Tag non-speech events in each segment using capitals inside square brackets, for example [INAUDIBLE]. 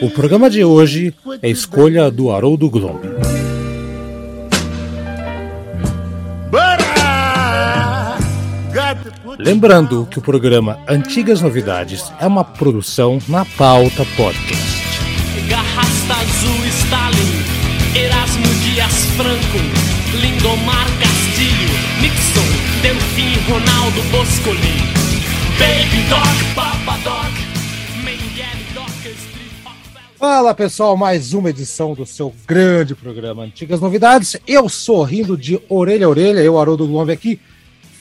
O programa de hoje é escolha do Haroldo Glomb. Lembrando que o programa Antigas Novidades é uma produção na pauta podcast. Garrasta Azul Stalin, Erasmo Dias Franco, Lindomar Castilho, Nixon, Delfim Ronaldo Boscoli, Baby Dog, Papa Fala pessoal, mais uma edição do seu grande programa Antigas Novidades. Eu sorrindo de orelha a orelha, eu, Haroldo Glomb aqui,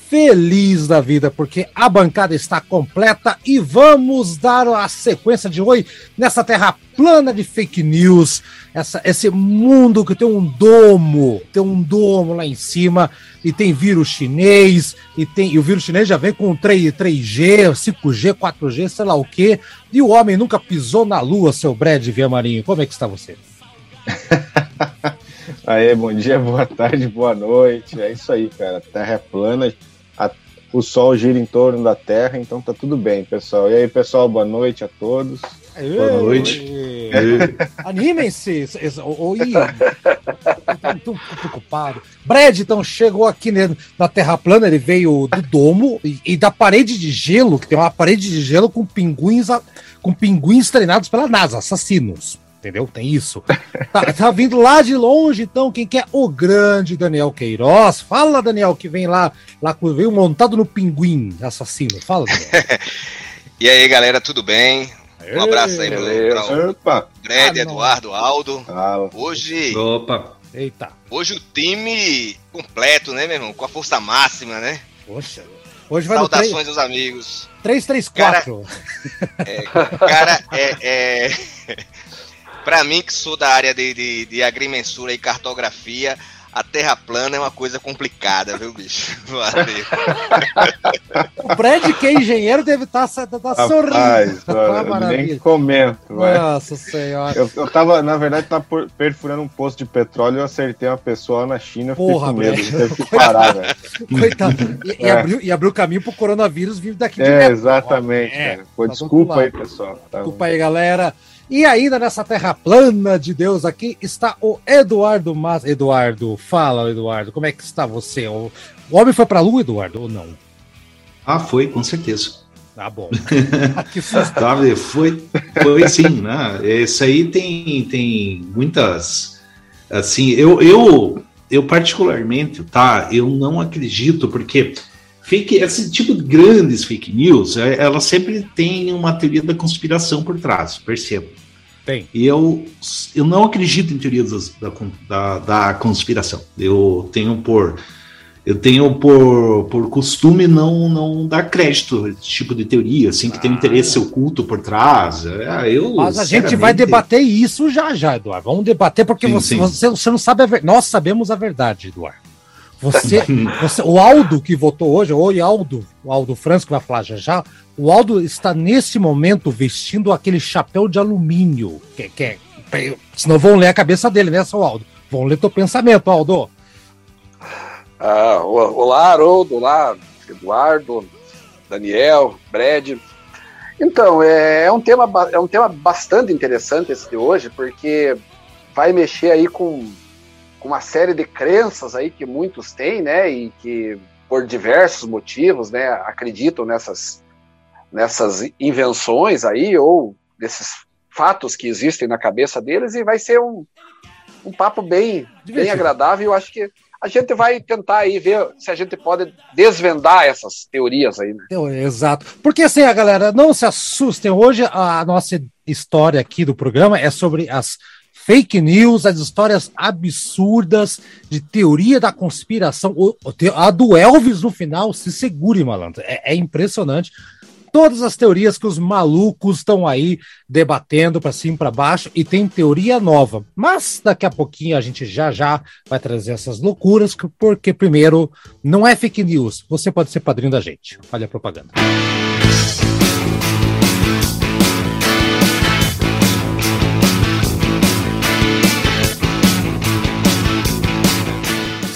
feliz da vida, porque a bancada está completa e vamos dar a sequência de hoje nessa terra plana de fake news, essa, esse mundo que tem um domo, tem um domo lá em cima e tem vírus chinês e tem e o vírus chinês já vem com 3, 3G, 5G, 4G, sei lá o que, e o homem nunca pisou na lua, seu Brad Via Marinho. Como é que está você? [LAUGHS] Aí, bom dia, boa tarde, boa noite. É isso aí, cara. Terra é plana, o Sol gira em torno da Terra, então tá tudo bem, pessoal. E aí, pessoal, boa noite a todos. Boa noite. Animem-se. Oi. Estou preocupado. Brad, então, chegou aqui na Terra plana, ele veio do domo e, e da parede de gelo, que tem uma parede de gelo com pinguins, com pinguins treinados pela NASA, assassinos. Entendeu? Tem isso. [LAUGHS] Tá, tá vindo lá de longe, então, quem quer? O grande Daniel Queiroz. Fala, Daniel, que vem lá, lá veio montado no pinguim assassino. Fala, Daniel. [LAUGHS] E aí, galera, tudo bem? Um abraço aí pro Opa! Ah. Eduardo, Aldo. Fala. Hoje, Opa, Eita. hoje o time completo, né, meu irmão? Com a força máxima, né? Poxa. Hoje vai Saudações aos amigos. 334. Cara, é, é... [LAUGHS] pra mim que sou da área de, de, de agrimensura e cartografia, a terra plana é uma coisa complicada, viu, bicho? [LAUGHS] Valeu. O Brad, que é engenheiro, deve estar tá, tá sorrindo. Rapaz, olha, nem comento, vai. Nossa senhora. Eu, eu tava, na verdade, tava por- perfurando um posto de petróleo e eu acertei uma pessoa lá na China. Eu fiquei Porra, com medo, teve que parar, velho. Coitado. E, e É. abriu, e abriu caminho pro coronavírus vir daqui de É, Metro. exatamente, É, cara. Pô, tá desculpa aí, pessoal. Tá- Desculpa aí, galera. E ainda nessa terra plana de Deus aqui está o Eduardo Mas. Eduardo, fala, Eduardo, como é que está você? O, homem foi pra lua, Eduardo, ou não? ah, foi, com certeza. Tá bom. [LAUGHS] que susto. Sabe, foi, foi sim, né? Isso aí tem, tem muitas. Assim, eu, eu, eu particularmente, tá? Eu não acredito, porque fake, esse tipo de grandes fake news, é, ela sempre tem uma teoria da conspiração por trás, percebo. Tem. E eu, eu não acredito em teorias da, da, da conspiração. Eu tenho por eu tenho por, por costume não, não dar crédito a esse tipo de teoria, assim, que tem um interesse oculto por trás. É, eu, Mas a gente vai debater isso já já, Eduardo. Vamos debater, porque Sim, você, sim. Você, você não sabe a verdade. Nós sabemos a verdade, Eduardo. Você, você, o Aldo que votou hoje, oi Aldo, o Aldo Franz que vai falar já já, o Aldo está nesse momento vestindo aquele chapéu de alumínio, que, que é, senão vão ler a cabeça dele, né, seu Aldo? Vão ler teu pensamento, Aldo. Ah, o- olá, Haroldo, olá, Eduardo, Daniel, Brad. Então, é, é um tema, é um tema bastante interessante esse de hoje, porque vai mexer aí com, com uma série de crenças aí que muitos têm, né, e que por diversos motivos, né, acreditam nessas, nessas invenções aí, ou desses fatos que existem na cabeça deles, e vai ser um, um papo bem, bem agradável. Eu acho que a gente vai tentar aí ver se a gente pode desvendar essas teorias aí, né? Eu- Exato. Porque assim, a galera, não se assustem. Hoje a nossa história aqui do programa é sobre as fake news, as histórias absurdas de teoria da conspiração. A do Elvis no final, se segure, malandro. É, é impressionante. todas as teorias que os malucos estão aí debatendo para cima e para baixo e tem teoria nova. Mas daqui a pouquinho a gente já já vai trazer essas loucuras, porque primeiro não é fake news. Você pode ser padrinho da gente. Olha a propaganda.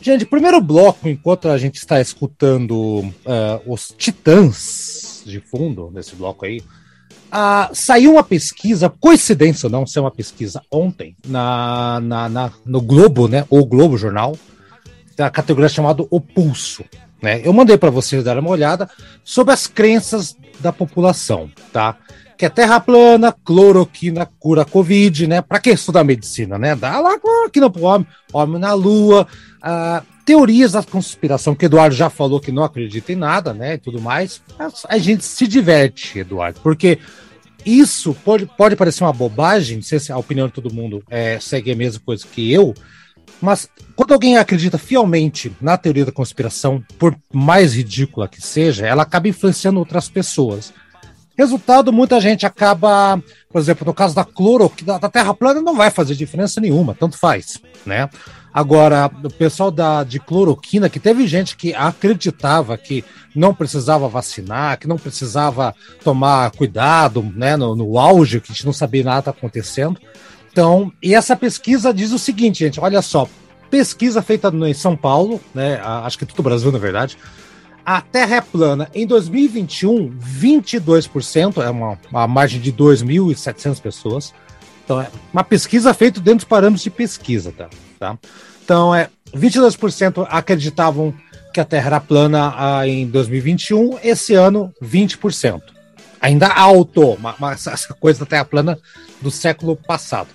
Gente, primeiro bloco, enquanto a gente está escutando uh, os Titãs de fundo nesse bloco aí. Ah, saiu uma pesquisa, coincidência ou não, ser uma pesquisa ontem, na, na, na, no Globo, né? O Globo Jornal, da categoria chamada O Pulso. Né? Eu mandei para vocês dar uma olhada sobre as crenças da população, tá? Que é terra plana, cloroquina cura Covid, né? Para que estudar medicina, né? Dá lá cloroquina pro homem, homem na lua, ah, teorias da conspiração, que Eduardo já falou que não acredita em nada, né? E tudo mais. A, gente se diverte, Eduardo, porque isso pode, pode parecer uma bobagem, se a opinião de todo mundo é, segue a mesma coisa que eu, mas quando alguém acredita fielmente na teoria da conspiração, por mais ridícula que seja, ela acaba influenciando outras pessoas. Resultado, muita gente acaba, por exemplo, no caso da cloro, da, da Terra plana não vai fazer diferença nenhuma, tanto faz, né? Agora, o pessoal da, de cloroquina, que teve gente que acreditava que não precisava vacinar, que não precisava tomar cuidado, né, no, no auge, que a gente não sabia nada tá acontecendo. Então, e essa pesquisa diz o seguinte, gente, olha só, pesquisa feita em São Paulo, né, acho que todo o Brasil, na verdade, a Terra é plana. Em 2021, 22%, é uma, uma margem de 2.700 pessoas. Então, é uma pesquisa feita dentro dos parâmetros de pesquisa, tá? Tá? Então, é, 22% acreditavam que a Terra era plana ah, em 2021, esse ano, 20%. Ainda alto, mas essa coisa da Terra plana do século passado.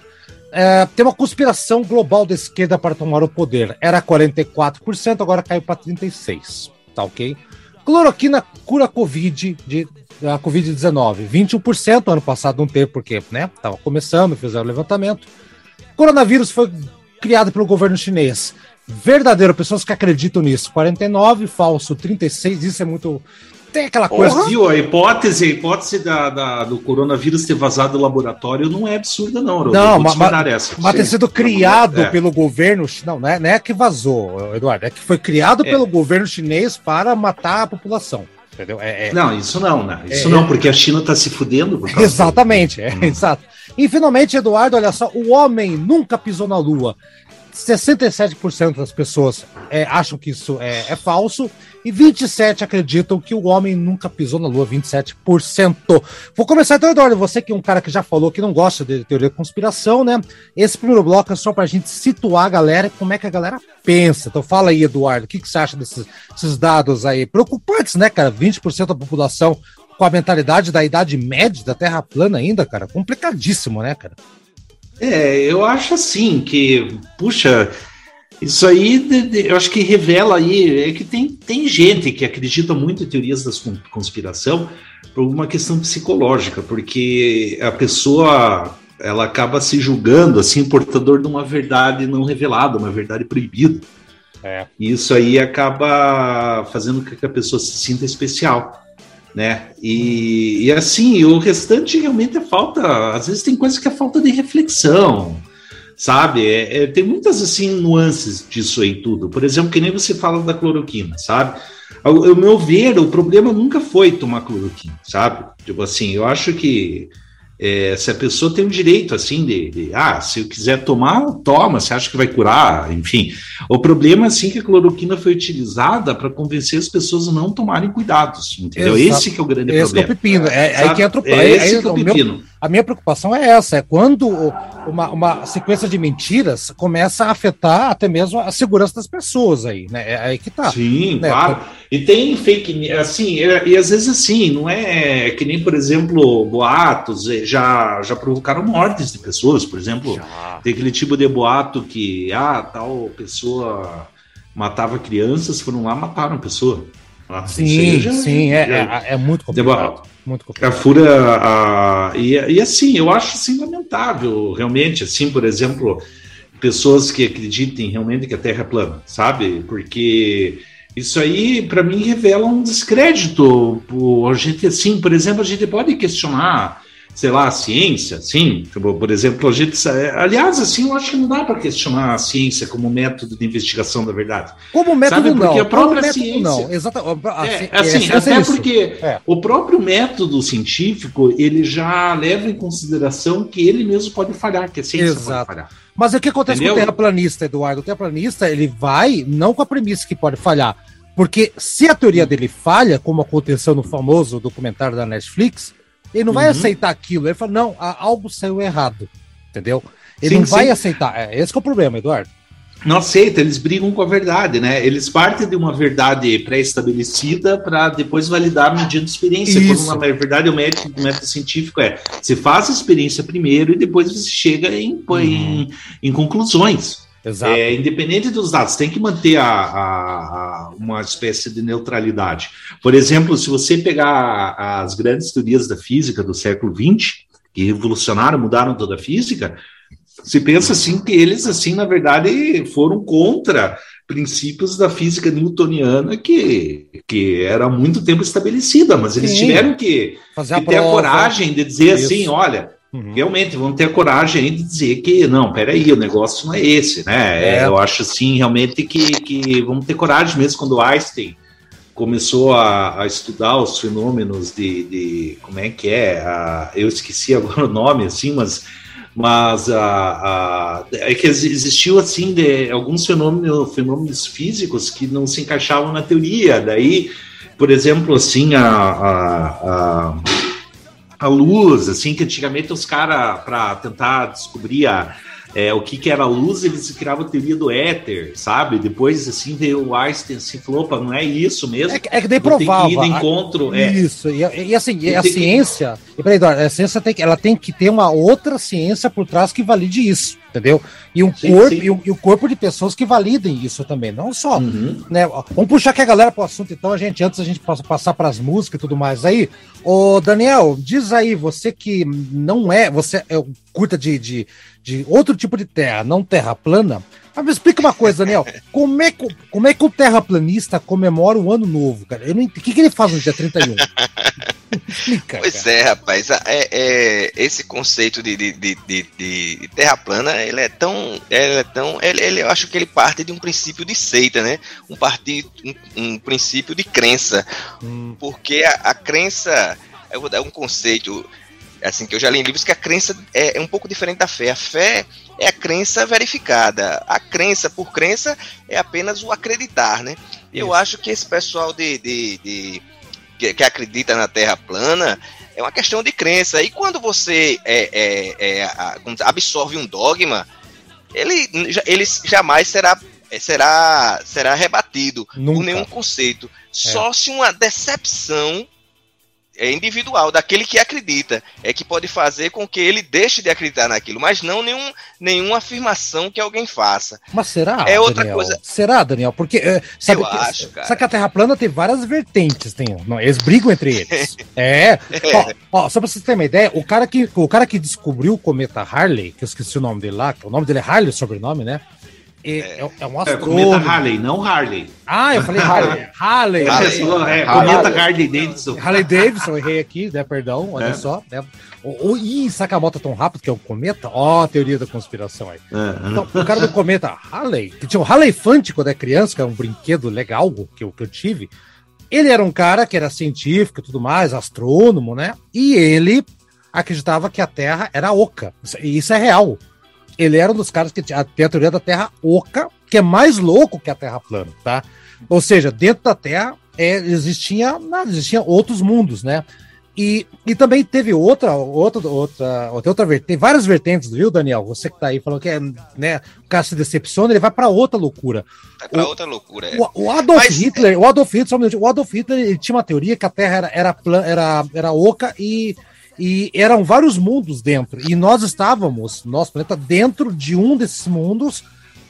É, tem uma conspiração global da esquerda para tomar o poder. Era 44%, agora caiu para 36%. Tá ok? Cloroquina cura Covid de a Covid-19. 21% ano passado não teve, porque né, tava começando, fizeram o levantamento. Coronavírus foi criado pelo governo chinês. Verdadeiro, pessoas que acreditam nisso. 49, falso, 36, isso é muito. Tem aquela coisa. Viu, a hipótese, a hipótese da, da, do coronavírus ter vazado do laboratório não é absurda, não. Não, mas, essa. mas ter sido criado é. pelo governo. Não, não é, não é que vazou, Eduardo. É que foi criado é. pelo governo chinês para matar a população. Entendeu? É, é, não, isso não, né? Isso é, não, porque a China está se fudendo. Exatamente, é, hum. [LAUGHS] exato. E finalmente, Eduardo, olha só, o homem nunca pisou na Lua. 67% das pessoas é, acham que isso é, é, falso e 27% acreditam que o homem nunca pisou na Lua, 27%. Vou começar então, Eduardo, você que é um cara que já falou que não gosta de teoria da conspiração, né? Esse primeiro bloco é só para a gente situar a galera, como é que a galera pensa. Então fala aí, Eduardo, o que, que você acha desses, desses dados aí? Preocupantes, né, cara? 20% da população com a mentalidade da Idade Média, da Terra plana ainda, cara. Complicadíssimo, né, cara? É, eu acho assim que, puxa, isso aí eu acho que revela aí é que tem, tem gente que acredita muito em teorias da conspiração por uma questão psicológica, porque a pessoa ela acaba se julgando assim portador de uma verdade não revelada, uma verdade proibida. É. E isso aí acaba fazendo com que a pessoa se sinta especial né? E, e assim, o restante realmente é falta. Às vezes tem coisas que é falta de reflexão, sabe? É, é, tem muitas assim nuances disso aí tudo. Por exemplo, que nem você fala da cloroquina, sabe? Ao, ao meu ver, o problema nunca foi tomar cloroquina, sabe? Tipo assim, eu acho que é, se a pessoa tem o direito, assim, de, de, ah, se eu quiser tomar, toma, você acha que vai curar, enfim. O problema, assim, que a cloroquina foi utilizada para convencer as pessoas a não tomarem cuidados, entendeu? Exato. Esse que é o grande Esse problema. É o pepino, é, é aí que entra o... É esse que é o pepino. Meu, a minha preocupação é essa, é quando uma, uma, sequência de mentiras começa a afetar até mesmo a segurança das pessoas aí, né? É aí que tá. Sim, né? claro. E tem fake assim, e, e às vezes assim, não é que nem, por exemplo, boatos é, já, já provocaram mortes de pessoas, por exemplo, já. tem aquele tipo de boato que, ah, tal pessoa matava crianças, foram lá mataram a pessoa. Ah, sim, já, sim, é, já, é, é, muito complicado. Muito complicado. A fura, a, e, e assim, eu acho assim, lamentável, realmente, assim, por exemplo, pessoas que acreditem realmente que a Terra é plana, sabe? Porque isso aí, para mim, revela um descrédito. A gente, assim, por exemplo, a gente pode questionar sei lá, a ciência, sim. Tipo, por exemplo, a gente. Aliás, assim, eu acho que não dá para questionar a ciência como método de investigação da verdade. Como método Sabe? Porque não. a própria como ciência. Não, exatamente. É, assim, é, até porque é. o próprio método científico ele já leva em consideração que ele mesmo pode falhar, que a ciência Exato. pode falhar. Mas o que acontece Entendeu? com o terraplanista, Eduardo? O terraplanista ele vai não com a premissa que pode falhar. Porque se a teoria dele falha, como aconteceu no famoso documentário da Netflix, ele não vai uhum. aceitar aquilo. Ele fala, não, algo saiu errado. Entendeu? Ele sim, não vai sim. aceitar. É, esse é o problema, Eduardo. Não aceita, eles brigam com a verdade, né? Eles partem de uma verdade pré-estabelecida para depois validar mediante experiência. Isso. Quando na verdade o método, o método científico é você faz a experiência primeiro e depois você chega em, uhum. em, em conclusões. Exato. É, independente dos dados, tem que manter a, a, a, uma espécie de neutralidade. Por exemplo, se você pegar as grandes teorias da física do século XX, que revolucionaram, mudaram toda a física, se pensa assim que eles, assim, na verdade, foram contra princípios da física newtoniana que, que era há muito tempo estabelecida, mas eles Sim. tiveram que, que ter a coragem de dizer Isso. assim, olha, Uhum. Realmente, vamos ter a coragem de dizer que, não, peraí, o negócio não é esse, né? É. Eu acho, assim, realmente que, que vamos ter coragem mesmo quando Einstein começou a, a estudar os fenômenos de, de, como é que é, a, eu esqueci agora o nome, assim, mas mas a, a, é que existiu assim de alguns fenômenos, fenômenos físicos que não se encaixavam na teoria. Daí, por exemplo, assim, a, a, luz, assim, que antigamente os caras, para tentar descobrir a, é, o que, que era a luz, eles criavam a teoria do éter, sabe? Depois, assim, veio o Einstein assim, falou, opa, não é isso mesmo. É, é que daí provava. Que ir encontro. A, é. Isso, e, e assim, e a ciência, que... e peraí, Eduardo, a ciência tem que, ela tem que ter uma outra ciência por trás que valide isso, entendeu? E um sim, corpo, sim. E, um, e, um, corpo de pessoas que validem isso também, não só, uhum. né? Vamos puxar aqui a galera pro assunto, então, a gente, antes a gente possa passar para as músicas e tudo mais aí. Ô, Daniel, diz aí, você que não é, você é curta de, de de outro tipo de terra, não terra plana. Mas me explica uma coisa, Daniel. [LAUGHS] Como é, que, como é que o terraplanista comemora o ano novo, cara? Eu não, o que, que ele faz no dia 31? [LAUGHS] Explica, pois cara. é, rapaz. É, é, esse conceito de, de, de, de, terra plana, ele é tão. Ele é tão ele, ele, eu acho que ele parte de um princípio de seita, né? Um, partido, um, um princípio de crença. Hum. Porque a, a crença é um conceito assim, que eu já li em livros que a crença é, é, um pouco diferente da fé. A fé é a crença verificada. A crença por crença é apenas o acreditar, né? Eu acho que esse pessoal de, de, de que, que, acredita na Terra plana é uma questão de crença. E quando você é, é, é absorve um dogma, ele, ele jamais será será será rebatido Nunca. por nenhum conceito. É. Só se uma decepção é individual, daquele que acredita. É que pode fazer com que ele deixe de acreditar naquilo, mas não nenhum, nenhuma afirmação que alguém faça. Mas será? É outra Daniel? coisa. Será, Daniel? Porque é, sabe, Eu que, acho, cara. sabe que a Terra plana tem várias vertentes, tem, não, eles brigam entre eles. [LAUGHS] é. Ó, ó, só pra vocês terem uma ideia, o cara, que, o cara que descobriu o cometa Harley, que eu esqueci o nome dele lá, que o nome dele é Harley, o sobrenome, né? É, é, é um É, astrônomo. cometa Harley, não Harley. Ah, eu falei Harley. Harley. [LAUGHS] Harley. É, Harley. cometa Harley Davidson. Harley Davidson, errei aqui, né? Perdão, olha É. só. Né? O, o, ih, Sakamoto tão rápido que é o cometa. Ó, a teoria da conspiração aí. É, Então, o cara do cometa Halley, que tinha o Halley Fante quando é criança, que é um brinquedo legal que eu, que eu tive. Ele era um cara que era científico e tudo mais, astrônomo, né? E ele acreditava que a Terra era oca. Isso- E isso é real. Ele era um dos caras que tinha a teoria da Terra oca, que é mais louco que a Terra plana, tá? Ou seja, dentro da Terra é, existia, nada, existiam outros mundos, né? E, e também teve outra, outra, outra, outra, outra vertente, tem várias vertentes, viu, Daniel? Você que tá aí falando que é, né, o cara se decepciona, ele vai para outra loucura. Vai pra O- outra loucura. é. O, o Adolf Mas- Hitler, o Adolf Hitler, só um minutinho, o Adolf Hitler tinha uma teoria que a Terra era, era, plan- era, era oca e, e eram vários mundos dentro. E nós estávamos, nosso planeta, dentro de um desses mundos.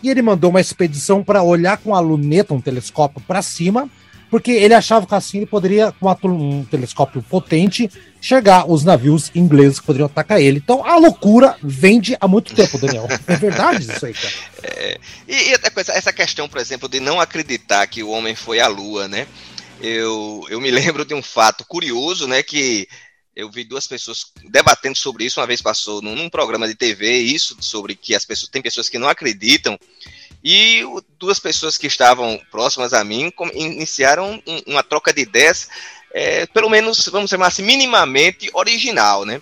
E ele mandou uma expedição para olhar com a luneta, um telescópio para cima, porque ele achava que assim ele poderia, com um telescópio potente, chegar os navios ingleses que poderiam atacar ele. Então a loucura vende há muito tempo, Daniel. [LAUGHS] É verdade isso aí, cara. E, e até essa questão, por exemplo, de não acreditar que o homem foi à Lua, né? Eu, eu me lembro de um fato curioso, né? Que eu vi duas pessoas debatendo sobre isso. Uma vez passou num, num programa de TV, isso sobre que as pessoas tem pessoas que não acreditam. E duas pessoas que estavam próximas a mim iniciaram um- uma troca de ideias, é, pelo menos, vamos chamar assim, minimamente original, né?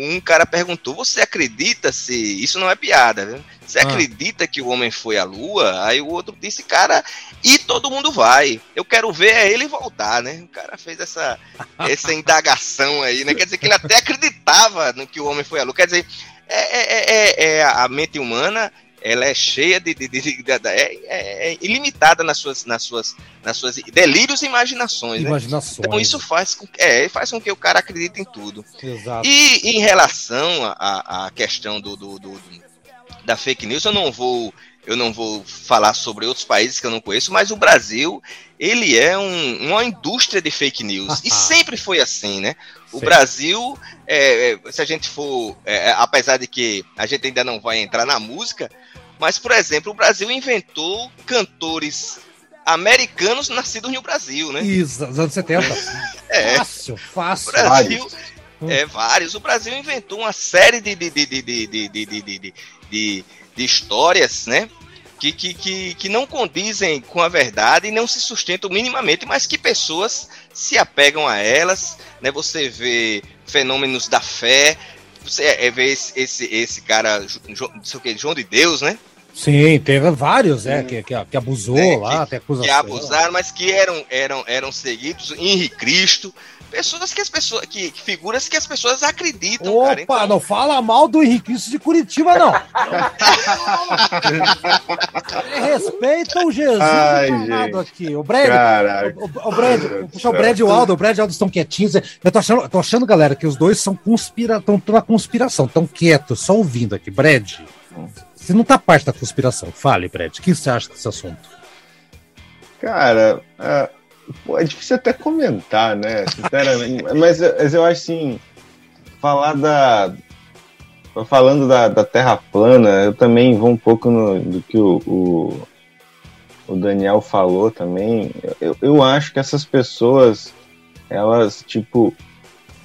Um cara perguntou: Você acredita se. Isso não é piada, viu? Você Ah. acredita que o homem foi à lua? Aí o outro disse: Cara, e todo mundo vai. Eu quero ver é ele voltar, né? O cara fez essa, [LAUGHS] essa indagação aí, né? Quer dizer que ele até acreditava no que o homem foi à lua. Quer dizer, é, é- é- é a mente humana. Ela é cheia de, de- de- de- é, é- é ilimitada nas suas, nas suas, nas suas delírios e imaginações, né? Imaginações. Então isso faz com, é, faz com que o cara acredite em tudo. Exato. E em relação à à questão do, do- do- do- da fake news, eu não vou eu não vou falar sobre outros países que eu não conheço, mas o Brasil ele é um- uma indústria de fake news e [LAUGHS] sempre foi assim, né? O Sim. Brasil, é, é, se a gente for, é, é, apesar de que a gente ainda não vai entrar na música, mas por exemplo, o Brasil inventou cantores americanos nascidos no Brasil, né? Isso, nos anos 70. [LAUGHS] É. Fácil, O fácil. Brasil, é, vários. O Brasil inventou uma série de, de, de, de, de, de, de, de- de histórias, né? Que, que, que, que não condizem com a verdade e não se sustentam minimamente, mas que pessoas se apegam a elas, né? Você vê fenômenos da fé, você é, vê esse, esse, esse cara, Jo- Jo- não sei o que, João de Deus, né? Sim, teve vários, é, que, que, que abusou É, lá, tem acusação. que abusaram, mas que eram, eram, eram seguidos, Henri Cristo, pessoas que as pessoas, que, que figuras que as pessoas acreditam, Opa, cara. Então, não fala mal do Henrique Cristo de Curitiba, não. [LAUGHS] Respeita o Jesus Ai, encarnado gente. aqui. O Brad, Caraca. o, o, o Brad, puxa, o. Brad e o Aldo, o Brad e o Aldo estão quietinhos. Eu tô achando, eu tô achando, galera, que os dois são conspira, estão na conspiração, estão quietos, só ouvindo aqui. Brad, você não tá parte da conspiração. Fale, Brad, o que você acha desse assunto? Cara, é, pô, é difícil até comentar, né? Sinceramente. mas, eu- mas eu acho assim, falar da. Falando da, da Terra plana, eu também vou um pouco no, do que o, o, o Daniel falou também. Eu, eu acho que essas pessoas, elas, tipo,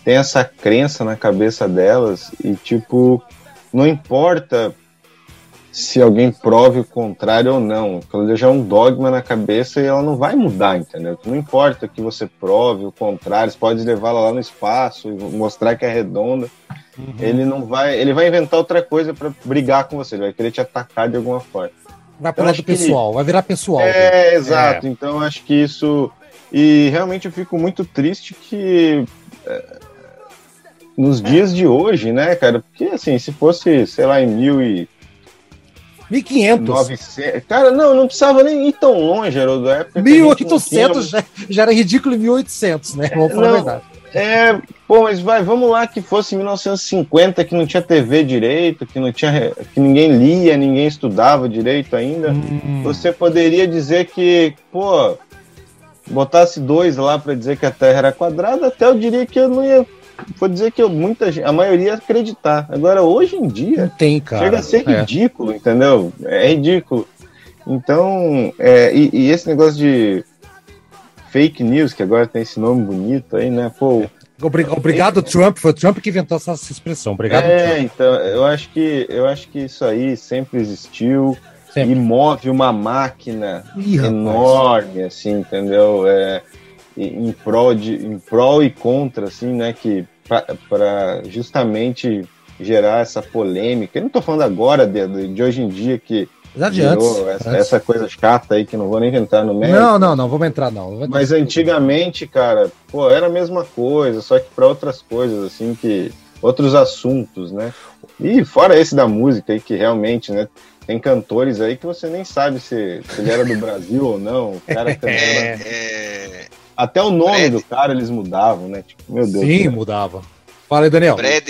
têm essa crença na cabeça delas e, tipo, não importa se alguém prove o contrário ou não. Aquilo já é um dogma na cabeça e ela não vai mudar, entendeu? Não importa que você prove o contrário, você pode levá-la lá no espaço e mostrar que é redonda. Ele não vai, ele vai inventar outra coisa para brigar com você, ele vai querer te atacar de alguma forma. Vai pro Eu lado acho que- pessoal, vai virar pessoal. É, exato. Então eu acho que isso. E realmente eu fico muito triste que. é, nos dias de hoje, né, cara? Porque assim, se fosse, sei lá, em mil e. 1500. 900. Cara, não, não precisava nem ir tão longe, Haroldo. da época que a gente não 1800 já, já era ridículo em 1800, né? Vamos falar a Não. verdade. É, pô, mas vai, vamos lá que fosse 1950, que não tinha TV direito, que não tinha, que ninguém lia, ninguém estudava direito ainda. Hum. Você poderia dizer que, pô, botasse dois lá pra dizer que a Terra era quadrada, até eu diria que eu não ia, vou dizer que eu, muita a maioria ia acreditar. Agora, hoje em dia, tem, cara. chega a ser É. ridículo, entendeu? É ridículo. Então, é, e, e esse negócio de fake news, que agora tem esse nome bonito aí, né? Pô, Obri- Obrigado, Trump. Foi o Trump que inventou essa expressão. Obrigado, é, Trump. então, eu acho que eu acho que isso aí sempre existiu Sempre. e move uma máquina Ih, rapaz. enorme, assim, entendeu? É, em prol de, em prol e contra, assim, né? Que para justamente gerar essa polêmica. Eu não tô falando agora de, de- hoje em dia que Já de antes. gerou essa, antes. essa coisa chata aí que não vou nem entrar no mérito. Não, não, não. Vamos entrar, não. Entrar. Mas antigamente, cara, pô, era a mesma coisa, só que para outras coisas, assim, que. Outros assuntos, né? E fora esse da música aí, que realmente, né? Tem cantores aí que você nem sabe se, se ele era do [LAUGHS] Brasil ou não. O cara. [LAUGHS] É, é, Até o nome Fred. do cara eles mudavam, né? Tipo, meu Deus. Sim, do céu. mudava. Fala aí, Daniel. Brad,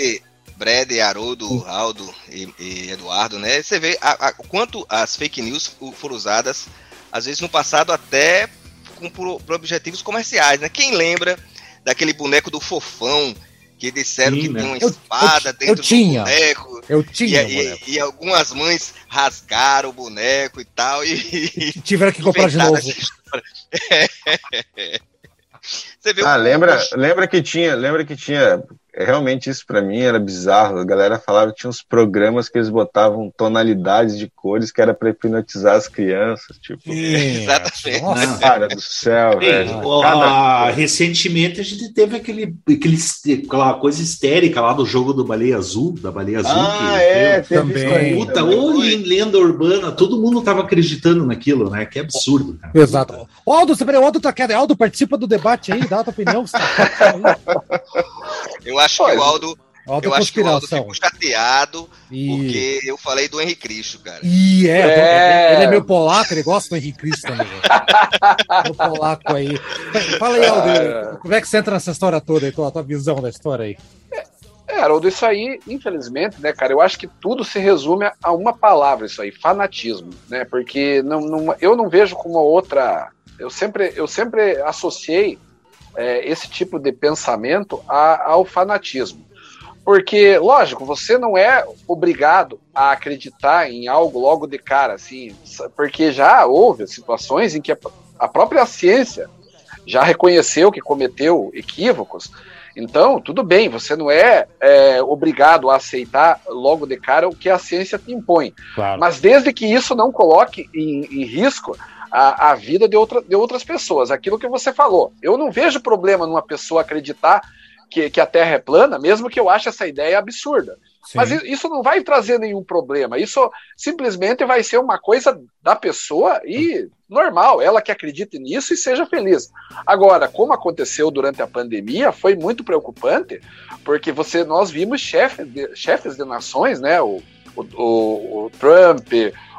Brad, Haroldo, Aldo e, e Eduardo, né? Você vê a, a- o quanto as fake news foram usadas, às vezes no passado, até com, por, por objetivos comerciais, né? Quem lembra daquele boneco do fofão que disseram Sim, que né? tem uma Eu- espada eu- dentro eu tinha. do boneco? Eu E, tinha, e- boneco. e algumas mães rasgaram o boneco e tal, e, Tiveram que comprar de novo. história. [LAUGHS] Você vê Ah, lembra, lembra que tinha, lembra que tinha, realmente isso pra mim era bizarro. A galera falava que tinha uns programas que eles botavam tonalidades de cores que era pra hipnotizar as crianças, tipo. Sim, [LAUGHS] Exatamente. Nossa. Cara do céu, velho. Cada- recentemente a gente teve aquele, aquele, aquela coisa histérica lá do jogo do Baleia Azul, da Baleia Azul. Ah, que é, teve- Também. Puta, também. ou em lenda urbana, todo mundo tava acreditando naquilo, né? Que absurdo, cara. Exato. Aldo, você Aldo tá. Aldo, participa do debate aí, dá a tua opinião. Você tá... [LAUGHS] Eu acho Pois, que o Aldo, Aldo eu acho que o Aldo ficou chateado E... porque eu falei do Henrique Cristo, cara. E é, É. ele é meio polaco, ele gosta do Henrique Cristo também. o [LAUGHS] polaco aí. Fala aí, Aldo, como é que você entra nessa história toda aí, tua, tua visão da história aí? É, Haroldo, isso aí, infelizmente, né, cara, eu acho que tudo se resume a uma palavra, isso aí, fanatismo, né? Porque não, não- eu não vejo como outra. Eu sempre, eu sempre associei é, esse tipo de pensamento a- ao fanatismo. Porque, lógico, você não é obrigado a acreditar em algo logo de cara, assim, porque já houve situações em que a, a própria ciência já reconheceu que cometeu equívocos. Então, tudo bem, você não é, é, obrigado a aceitar logo de cara o que a ciência te impõe. Claro. Mas desde que isso não coloque em, em risco a, a vida de, outra, de outras pessoas. Aquilo que você falou. Eu não vejo problema numa pessoa acreditar que, que a Terra é plana, mesmo que eu ache essa ideia absurda. Mas i- isso não vai trazer nenhum problema. Isso simplesmente vai ser uma coisa da pessoa e normal, ela que acredite nisso e seja feliz. Agora, como aconteceu durante a pandemia, foi muito preocupante, porque você nós vimos chefes de, chefes de nações, né? O, o, o- o Trump,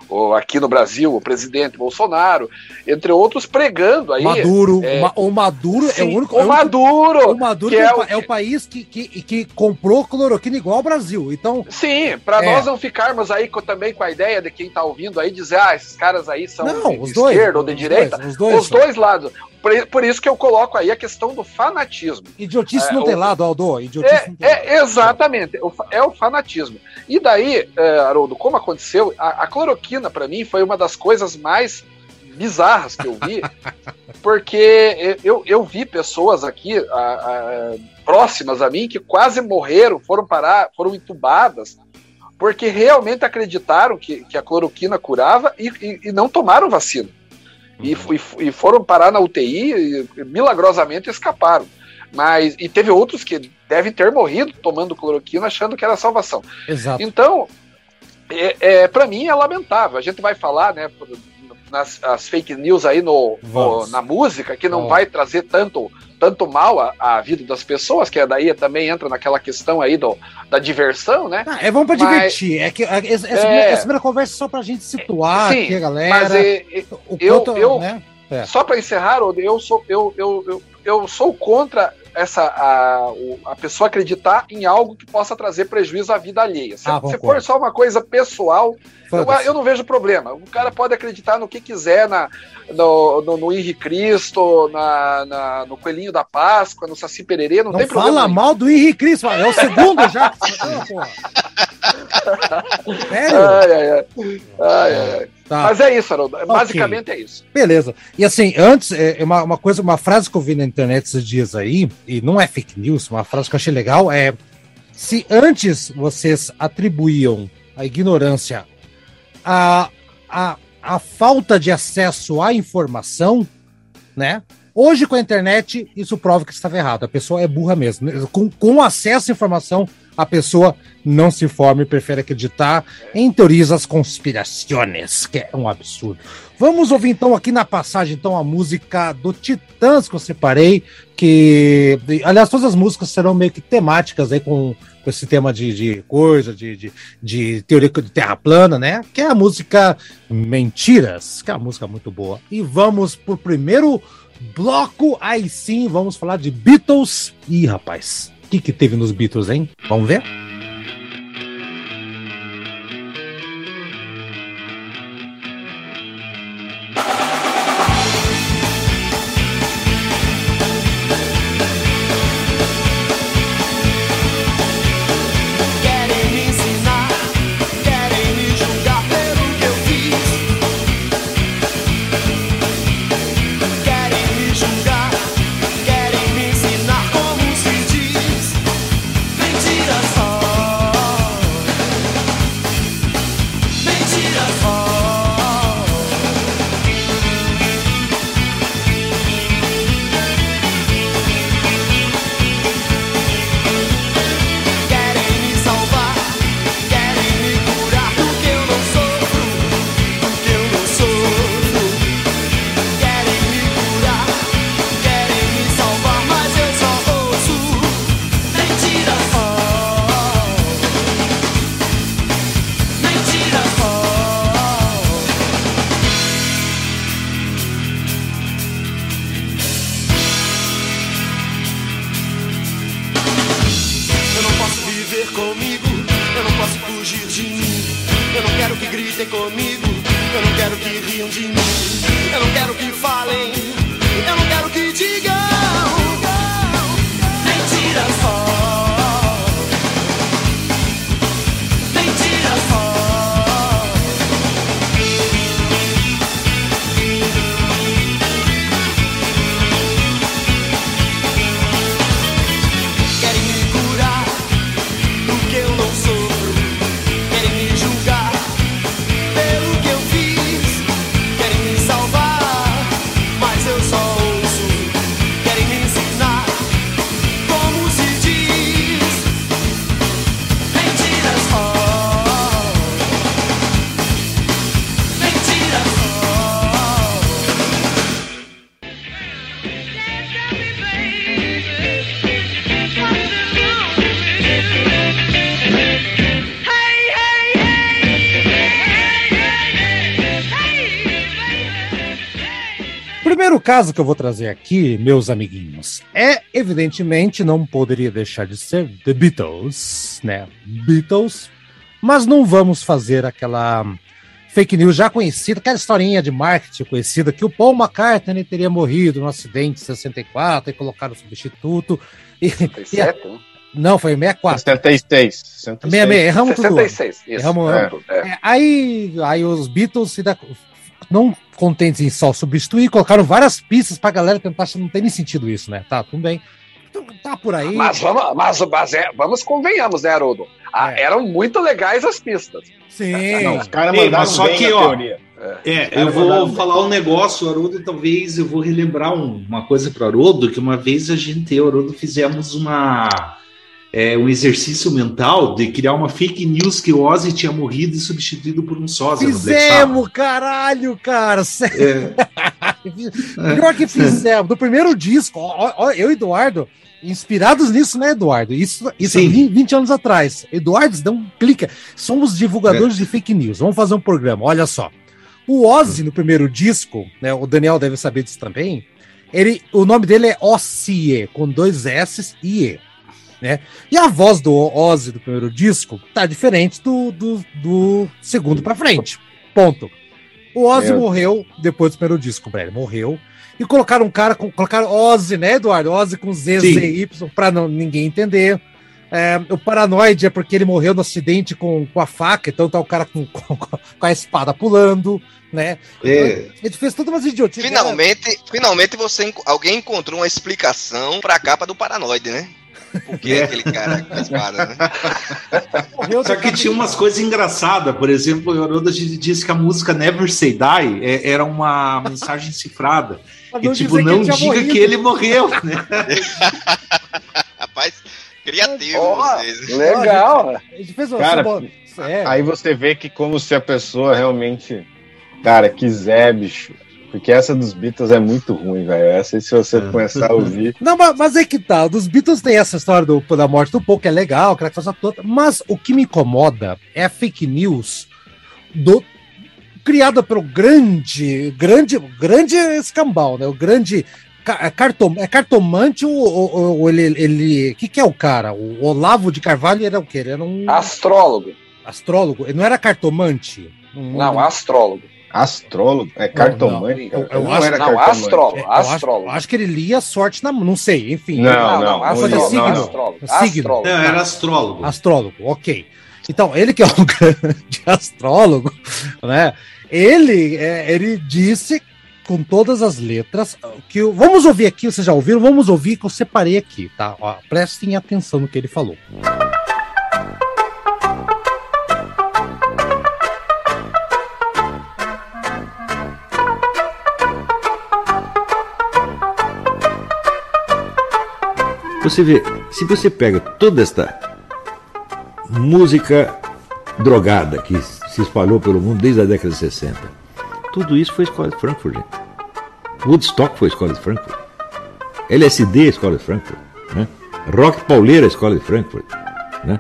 o, aqui no Brasil, o presidente Bolsonaro, entre outros, pregando aí. Maduro, é, Ma- o Maduro é sim, o único. o é o único- Maduro, o Maduro é, é o, é o país que, que, que comprou cloroquina igual ao Brasil. Então, Sim, para É. nós não ficarmos aí com- também com a ideia de quem tá ouvindo aí dizer, ah, esses caras aí são não, de dois. esquerda ou de direita. Dois, os dois. Os dois lados. Por, por isso que eu coloco aí a questão do fanatismo. Idiotice É, não tem lado, Aldo. Idiotice É, não tem lado. é, exatamente, é o fanatismo. E daí, é, Haroldo, como aconteceu, a, a cloroquina para mim foi uma das coisas mais bizarras que eu vi, [LAUGHS] porque eu, eu vi pessoas aqui a- a- próximas a mim que quase morreram, foram parar, foram entubadas, porque realmente acreditaram que, que a cloroquina curava e, e- e não tomaram vacina. E, e f- e foram parar na UTI e milagrosamente escaparam. Mas, e teve outros que devem ter morrido tomando cloroquina achando que era salvação. Exato. Então, é, é, para mim é lamentável. A gente vai falar, né, nas as fake news aí no, no- na música, que não Vamos. vai trazer tanto, tanto mal à, à vida das pessoas, que daí também entra naquela questão aí do, da diversão, né? Ah, é bom pra Mas- divertir. É que a- essa, É. essa primeira conversa é só pra gente situar Sim, aqui a galera. Mas é, é, eu- eu- né? É. Só para encerrar, eu sou, eu, eu, eu, eu sou contra essa a, a pessoa acreditar em algo que possa trazer prejuízo à vida alheia. Se, Ah, se for só uma coisa pessoal, eu, eu não vejo problema. O cara pode acreditar no que quiser, na, no, no, no Henri Cristo, na, na- no Coelhinho da Páscoa, no Saci Pererê, não, Não tem fala problema. nenhum. mal do Henrique Cristo, é o segundo já. [LAUGHS] Porra. Sério? Ai, ai, ai. Ai, ai, ai. Tá. Mas é isso, Haroldo. Basicamente é isso. Beleza. E assim, antes, é, uma, uma coisa, uma frase que eu vi na internet esses dias aí, e não é fake news, uma frase que eu achei legal, é se antes vocês atribuíam a ignorância a, a, a falta de acesso à informação, né? Hoje, com a internet, isso prova que estava errado. A pessoa é burra mesmo. Com, com acesso à informação, a pessoa não se informa e prefere acreditar em teorias das conspirações, que é um absurdo. Vamos ouvir então aqui na passagem então a música do Titãs que eu separei, que aliás todas as músicas serão meio que temáticas aí com, com esse tema de, de coisa, de, de, de teoria de terra plana, né? Que é a música Mentiras, que é uma música muito boa. E vamos pro primeiro bloco, aí sim vamos falar de Beatles. Ih, rapaz, o que que teve nos Beatles, hein? Vamos ver? Caso que eu vou trazer aqui, meus amiguinhos, é evidentemente não poderia deixar de ser The Beatles, né? Beatles, mas não vamos fazer aquela fake news já conhecida, aquela historinha de marketing conhecida que o Paul McCartney teria morrido no acidente em 64 e colocaram o substituto. E, e a- 67, né? não, foi em 64. 66. 66. 66, erramos tudo. 66, isso. Erramos, É, erramos. é. É, aí, aí os Beatles se dá- não contentes em só substituir, colocaram várias pistas pra galera tentar, achar- não tem nem sentido isso, né? Tá, tudo bem. Então, Tá por aí. Mas, vamos, mas, mas é, vamos convenhamos, né, Haroldo? Ah, É. Eram muito legais as pistas. Sim. Não, os caras Ei, mandaram mas só bem que, ó, teoria. É, eu vou falar um negócio, Haroldo, talvez eu vou relembrar um- uma coisa para o Haroldo, que uma vez a gente e o Haroldo fizemos uma, é, um exercício mental de criar uma fake news que o Ozzy tinha morrido e substituído por um sósia. Fizemos, caralho, cara. É, [LAUGHS] Pior que fizemos. Do primeiro disco, ó, ó, eu e Eduardo, inspirados nisso, né, Eduardo? Isso, isso Sim. 20, 20 anos atrás. Eduardo, dá um clica. Somos divulgadores de fake news. Vamos fazer um programa. Olha só. O Ozzy, no primeiro disco, né? O Daniel deve saber disso também. Ele, o nome dele é Ossie, com dois S e E. Né? E a voz do Ozzy do primeiro disco tá diferente do, do, do segundo pra frente. Ponto. O Ozzy Meu morreu depois do primeiro disco, velho. Morreu. E colocaram um cara com. Colocaram Ozzy, né, Eduardo? Ozzy com Z. Z, Y, pra não, ninguém entender. É, o Paranoide é porque ele morreu no acidente com, com a faca, então tá o cara com, [LAUGHS] com, com a espada pulando, né? É, Ele fez todas umas idiotices. Finalmente, finalmente você, alguém encontrou uma explicação pra capa do Paranoide, né? Por que É. aquele cara com a espada, né? Só que tinha umas coisas engraçadas, por exemplo, o Haroldo disse que a música Never Say Die é- era uma mensagem cifrada. E tipo, não diga morrido. que ele morreu, né? Rapaz, criativo Ó, vocês. legal. A gente fez uma- Cara, é. Aí você vê que como se a pessoa realmente, cara, quiser, bicho. Porque essa dos Beatles é muito ruim, velho. Essa aí, se você começar a ouvir. [LAUGHS] Não, mas, mas é que tá. Dos Beatles tem essa história do, da morte do Paul, que é legal, aquela coisa toda. Mas o que me incomoda é a fake news do criada pelo grande, grande, grande escambau, né? O grande é cartom, é cartomante ou, ou- ou ele, ele, que que é o cara? O Olavo de Carvalho era o quê? Ele era um Astrólogo. astrólogo. Ele não era cartomante. Um- Não, astrólogo. Astrólogo? É cartomante? não, eu- cara? eu acho- era não, cartomante. astrólogo. É, eu acho, astrólogo. eu acho que ele lia a sorte na não sei, enfim. Não, não, não, não, astrólogo. não, não. astrólogo. Signo. astrólogo. Não, era astrólogo. Astrólogo, ok. Então, ele que é um [LAUGHS] grande astrólogo, né? Ele, é, ele disse com todas as letras que o- vamos ouvir aqui, vocês já ouviram? Vamos ouvir que eu separei aqui, tá? Ó, prestem atenção no que ele falou. Você vê, se você pega toda esta música drogada que se espalhou pelo mundo desde a década de 60, tudo isso foi escola de Frankfurt, gente. Woodstock foi escola de Frankfurt. LSD escola de Frankfurt. Né? Rock pauleira escola de Frankfurt. Né?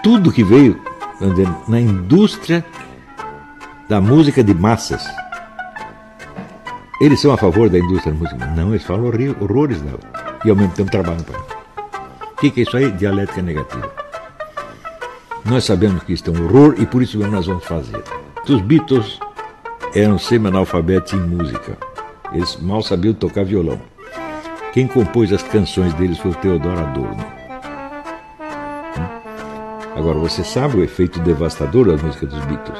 Tudo que veio na indústria da música de massas. Eles são a favor da indústria da música? Não, eles falam horrores dela. E ao mesmo tempo trabalham para ela. O que, que é isso aí? Dialética negativa. Nós sabemos que isso é um horror e por isso mesmo nós vamos fazer. Os Beatles eram semi-analfabetos em música. Eles mal sabiam tocar violão. Quem compôs as canções deles foi o Theodor Adorno. Hum? Agora, você sabe o efeito devastador da música dos Beatles?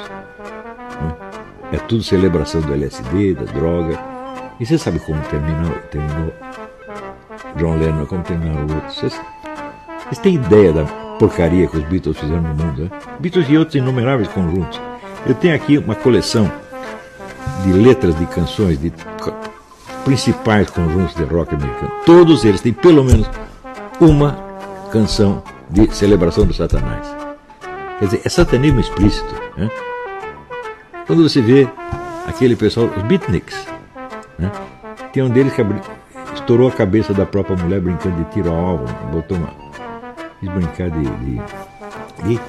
Hum? É tudo celebração do LSD, da droga. E você sabe como terminou, terminou John Lennon, como terminaram outros? Vocês, vocês têm ideia da porcaria que os Beatles fizeram no mundo? Né? Beatles e outros inumeráveis conjuntos. Eu tenho aqui uma coleção de letras de canções de principais conjuntos de rock americano. Todos eles têm pelo menos uma canção de celebração do Satanás. Quer dizer, é satanismo explícito. Né? Quando você vê aquele pessoal, os beatniks, né? tem um deles que estourou a cabeça da própria mulher brincando de tiro ao alvo, botou uma. quis brincar de. de, de-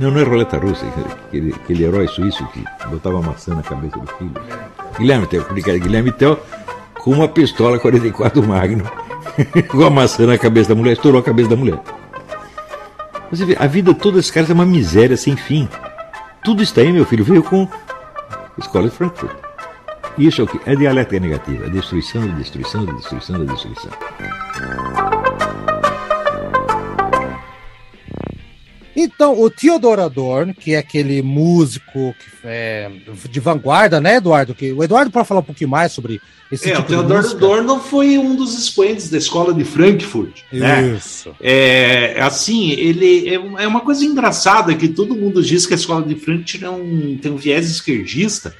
não, não é roleta russa, aquele, aquele herói suíço que botava maçã na cabeça do filho. Guilherme Tell, brincadeira, Guilherme Tell com uma pistola 44 Magnum, [LAUGHS] com a maçã na cabeça da mulher, estourou a cabeça da mulher. Você vê, a vida toda desses caras é uma miséria sem fim. Tudo está aí, meu filho, veio com a escola de Frankfurt. Isso é o que? É dialética negativa, é destruição, da destruição, destruição, destruição. Então, o Theodor Adorno, que é aquele músico que é, de vanguarda, né, Eduardo? Que, o Eduardo pode falar um pouquinho mais sobre esse É, o tipo de Theodor? Adorno foi um dos expoentes da escola de Frankfurt. Né? Isso. É, assim, ele é, é uma coisa engraçada que todo mundo diz que a escola de Frankfurt é um, tem um viés esquerdista.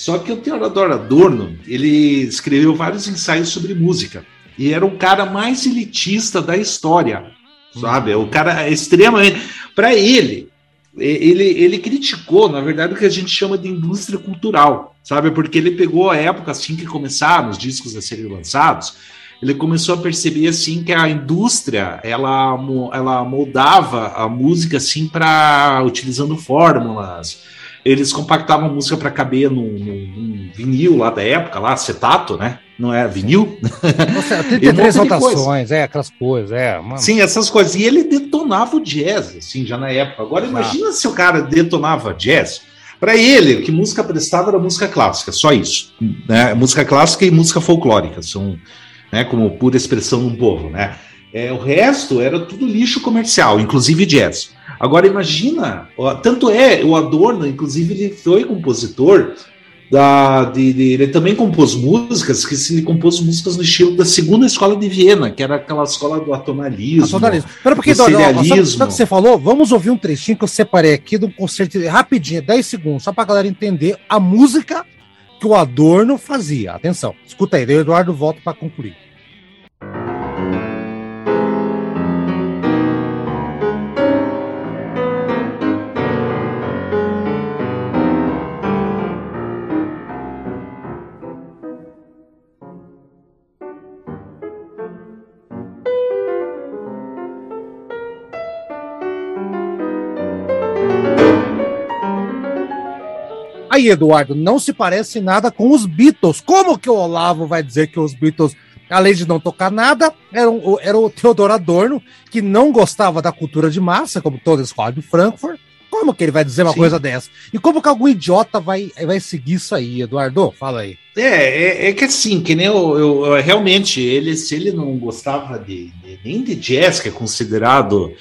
Só que o Theodor Adorno, ele escreveu vários ensaios sobre música. E era o cara mais elitista da história. Sabe? O cara é extremamente. Para ele, ele, ele criticou, na verdade, o que a gente chama de indústria cultural, sabe? Porque ele pegou a época assim que começaram os discos a serem lançados, ele começou a perceber assim que a indústria ela, ela moldava a música assim para utilizando fórmulas. Eles compactavam música para caber num, num, vinil lá da época, lá, acetato, né? Não é vinil? Nossa, [LAUGHS] 33 rotações, é, aquelas coisas, é. Mano. Sim, essas coisas. E ele detonava o jazz, assim, já na época. Agora, imagina se o cara detonava jazz. Para ele, o que música prestava era música clássica, só isso. Né? Música clássica e música folclórica são né, como pura expressão de um povo, né? É, o resto era tudo lixo comercial, inclusive jazz. Agora imagina, ó, tanto é o Adorno, inclusive ele foi compositor da, de, de, ele também compôs músicas que se ele compôs músicas no estilo da segunda escola de Viena, que era aquela escola do atonalismo, atonalismo. Pera, porque, do serialismo. Sabe o que você falou? Vamos ouvir um trechinho que eu separei aqui de um concerto rapidinho, 10 segundos, só para a galera entender a música que o Adorno fazia. Atenção, escuta aí, o Eduardo volta para concluir. Aí, Eduardo, não se parece nada com os Beatles. Como que o Olavo vai dizer que os Beatles, além de não tocar nada, eram, era o Theodor Adorno, que não gostava da cultura de massa, como toda a escola de Frankfurt? Como que ele vai dizer uma Sim. coisa dessa? E como que algum idiota vai, vai seguir isso aí, Eduardo? Fala aí. É, é, é que assim, que nem eu, eu, eu, realmente, ele, se ele não gostava de, de, nem de jazz, que é considerado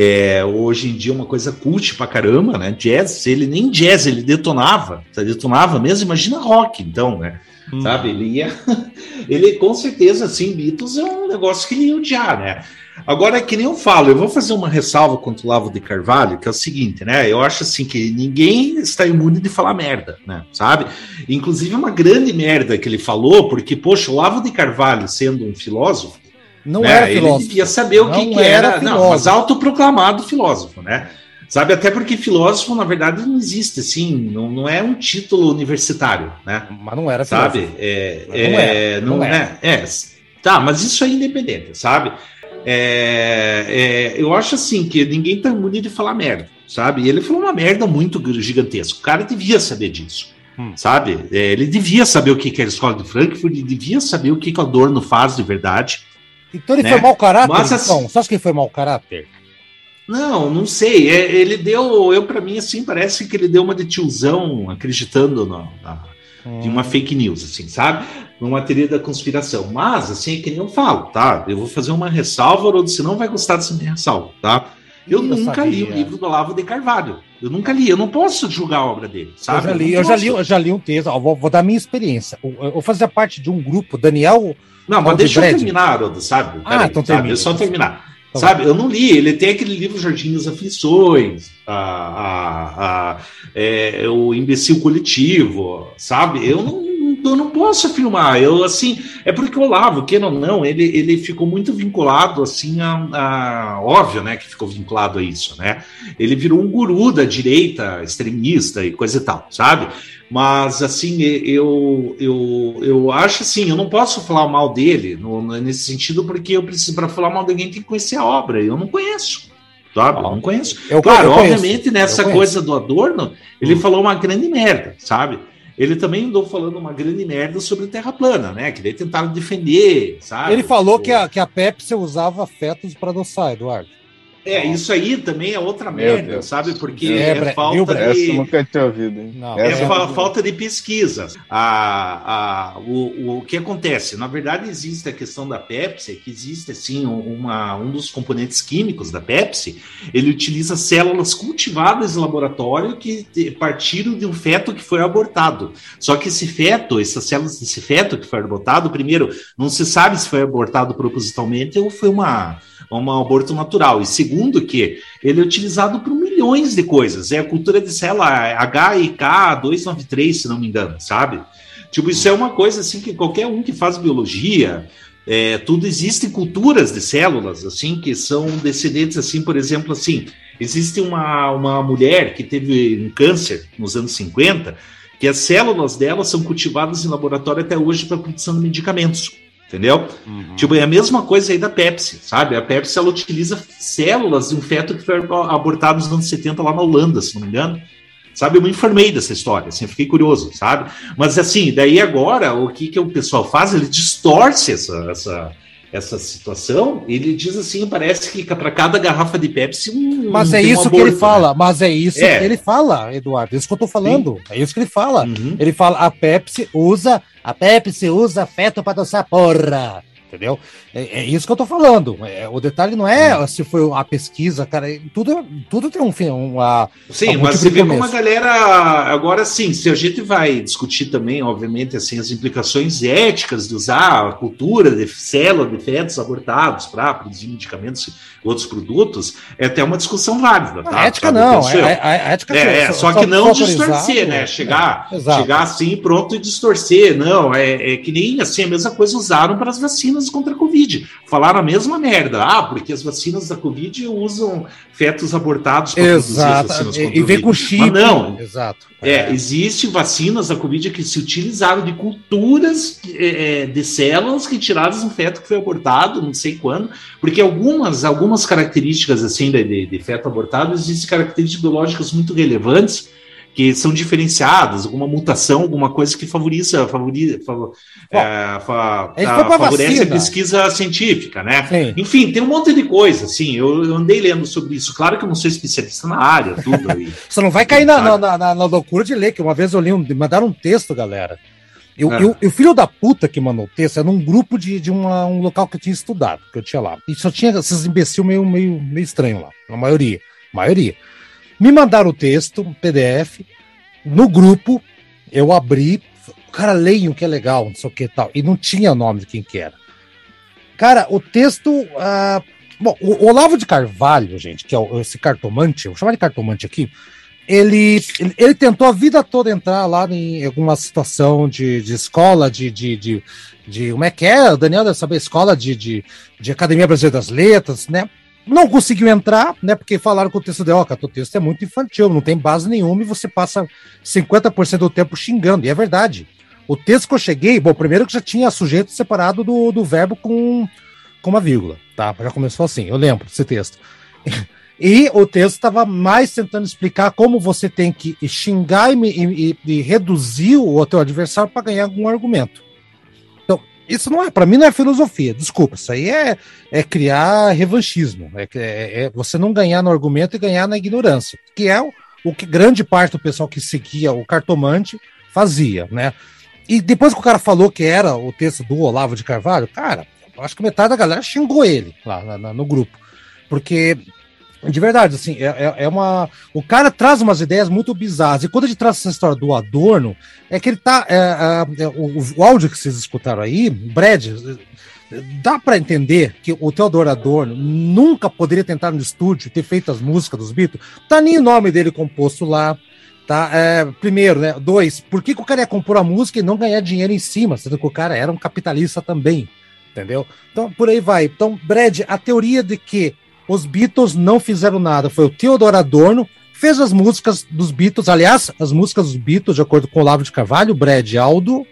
é, hoje em dia uma coisa cult pra caramba, né? Jazz, ele nem jazz, ele detonava, detonava mesmo, imagina rock, então, né? Hum. Sabe, ele ia. [LAUGHS] ele com certeza, assim, Beatles é um negócio que ele ia odiar, né? Agora, que nem eu falo, eu vou fazer uma ressalva contra o Lavo de Carvalho, que é o seguinte, né? Eu acho assim que ninguém está imune de falar merda, né? Sabe? Inclusive, uma grande merda que ele falou, porque, poxa, o Lavo de Carvalho, sendo um filósofo, não né? era filósofo. Ele devia saber o que, que era. era não, mas autoproclamado filósofo, né? Sabe, até porque filósofo, na verdade, não existe, assim, não, não é um título universitário, né? Mas não era filósofo. Sabe? É, não, é, era, não, não é, é. Tá, mas isso é independente, sabe? É, é, eu acho assim que ninguém tá imune de falar merda, sabe? E ele falou uma merda muito gigantesca. O cara devia saber disso. Hum. Sabe? É, ele devia saber o que, era a escola de Frankfurt, ele devia saber o que, que o Adorno faz de verdade. Então ele né? foi mau caráter? Mas, assim, então, você acha que ele foi mau caráter? Não, não sei. É, ele deu, eu para mim assim parece que ele deu uma de tiozão acreditando na, na hum. de uma fake news, assim, sabe? Numa teoria da conspiração. Mas assim é que nem eu falo, tá? Eu vou fazer uma ressalva, ou você não vai gostar dessa minha ressalva, tá? Eu, eu nunca sabia. li o livro do Olavo de Carvalho. Eu nunca li, eu não posso julgar a obra dele, sabe? Eu já li, eu, eu já li, eu já li um texto, ó, vou, vou, dar minha experiência. Eu, eu fazia parte de um grupo, Daniel não, mas deixa eu terminar, Haroldo, sabe? ah, então termina. Só terminar. Tá sabe, eu não li, ele tem aquele livro Jardim das Aflições, a, a, a é, o Imbecil Coletivo, sabe? Eu não, eu não posso afirmar. Eu, assim, é porque o Olavo, que ou não, ele, ele ficou muito vinculado, assim, a, a, Óbvio, né, que ficou vinculado a isso, né? Ele virou um guru da direita extremista e coisa e tal, sabe? Mas, assim, eu, eu, eu acho assim, eu não posso falar mal dele no, nesse sentido, porque eu preciso, para falar mal de alguém, tem que conhecer a obra. Eu não conheço. Sabe? Não conheço. Eu, claro, eu obviamente, nessa coisa do Adorno, ele hum. falou uma grande merda, sabe? Ele também andou falando uma grande merda sobre terra plana, né? Que daí tentaram defender, sabe? Ele falou que a, que a Pepsi usava fetos para adoçar, Eduardo. É, isso aí também é outra merda, sabe? Porque é, é falta de. Essa nunca tinha ouvido, hein? Não, é fa falta de pesquisa. A, a, o, o que acontece? Na verdade, existe a questão da Pepsi, que existe assim, uma, um dos componentes químicos da Pepsi, ele utiliza células cultivadas em laboratório que partiram de um feto que foi abortado. Só que esse feto, essas células desse feto que foi abortado, primeiro, não se sabe se foi abortado propositalmente ou foi uma um aborto natural. E segundo, que ele é utilizado por milhões de coisas. É a cultura de célula HIK 293, se não me engano, sabe? Tipo, isso é uma coisa assim que qualquer um que faz biologia, é, tudo existem culturas de células assim que são descendentes assim, por exemplo, assim, Existe uma, uma mulher que teve um câncer nos anos 50, que as células dela são cultivadas em laboratório até hoje para produção de medicamentos. Entendeu? Uhum. Tipo, é a mesma coisa aí da Pepsi, sabe? A Pepsi ela utiliza células de um feto que foi abortado nos anos 70 lá na Holanda, se não me engano. Sabe, eu me informei dessa história, assim, fiquei curioso, sabe? Mas assim, daí agora, o que, que o pessoal faz? Ele distorce essa, essa, essa situação, ele diz assim, parece que para cada garrafa de Pepsi um, Mas é isso que aborto, ele fala, mas é isso É. que ele fala, Eduardo. É isso que eu tô falando. É isso que ele fala. Uhum. Ele fala, a Pepsi usa, a Pepsi usa feto para adoçar porra. Entendeu? É, é isso que eu tô falando. É, o detalhe não é se foi a pesquisa, cara. é- Tudo, tudo tem um fim. Uma, Sim, mas você vê como a galera. Agora sim, se a gente vai discutir também, obviamente, assim, as implicações éticas de usar a cultura de célula de fetos abortados para produzir medicamentos e outros produtos, é até uma discussão válida. A Tá? ética Sabe? não. É, eu. é- a ética É, é, só que não distorcer, né? Chegar, chegar assim pronto e distorcer. Não, é, é que nem assim, a mesma coisa usaram para as vacinas contra a Covid. Falaram a mesma merda. Ah, porque as vacinas da Covid usam fetos abortados para produzir as Exato. vacinas E, contra e o vem com chip. Mas não, Exato. é, existem vacinas da Covid que se utilizaram de culturas é, é, de células retiradas no feto que foi abortado, não sei quando, porque algumas, algumas características assim de, de, de feto abortado existem características biológicas muito relevantes que são diferenciadas, alguma mutação, alguma coisa que favoriza, favoriza, fav- é, fa- a favorece a pesquisa científica, né? Sim. Enfim, tem um monte de coisa, assim, eu, eu andei lendo sobre isso. Claro que eu não sou especialista na área, tudo aí. [LAUGHS] Você não vai cair na, Sabe? na, na- na loucura de ler, que uma vez eu li um, mandaram um texto, galera. E o- É. e o- e o filho da puta que mandou o texto era num grupo de, de uma- um local que eu tinha estudado, que eu tinha lá. E só tinha esses imbecil meio, meio, meio estranho lá, a maioria. maioria. Me mandaram o texto, um PDF, no grupo, eu abri, cara, leiam que é legal, não sei o que e tal. E não tinha nome de quem que era. Cara, o texto. ah, bom, o Olavo de Carvalho, gente, que é esse cartomante, eu vou chamar de cartomante aqui, ele, ele, ele tentou a vida toda entrar lá em alguma situação de, de escola, de, de, de, de- Como é que é? O Daniel deve saber, escola de, de, de Academia Brasileira das Letras, né? Não conseguiu entrar, né? Porque falaram que o texto dele, ó, cara, o texto é muito infantil, não tem base nenhuma e você passa 50% do tempo xingando. E é verdade. O texto que eu cheguei, bom, primeiro que já tinha sujeito separado do, do verbo com, com uma vírgula, tá? Já começou assim, eu lembro desse texto. [LAUGHS] E o texto estava mais tentando explicar como você tem que xingar e- e- e reduzir o teu adversário para ganhar algum argumento. Isso não é, para mim não é filosofia, desculpa, isso aí é, é criar revanchismo, é, é- é você não ganhar no argumento e ganhar na ignorância, que é o, o que grande parte do pessoal que seguia o cartomante fazia, né? E depois que o cara falou que era o texto do Olavo de Carvalho, cara, acho que metade da galera xingou ele lá na- no grupo. Porque, de verdade, assim, é, é- é uma. O cara traz umas ideias muito bizarras. E quando ele traz essa história do Adorno, é que ele tá. é, é, é, o, o áudio que vocês escutaram aí, Brad, dá pra entender que o Theodor Adorno nunca poderia tentar no estúdio ter feito as músicas dos Beatles. Tá nem o nome dele composto lá. Tá? É, primeiro, né? Dois, por que, que o cara ia compor a música e não ganhar dinheiro em cima, sendo que o cara era um capitalista também? Entendeu? Então, por aí vai. Então, Brad, a teoria de que os Beatles não fizeram nada foi o Theodor Adorno, fez as músicas dos Beatles, aliás, as músicas dos Beatles, de acordo com o Olavo de Carvalho, Brad, Aldo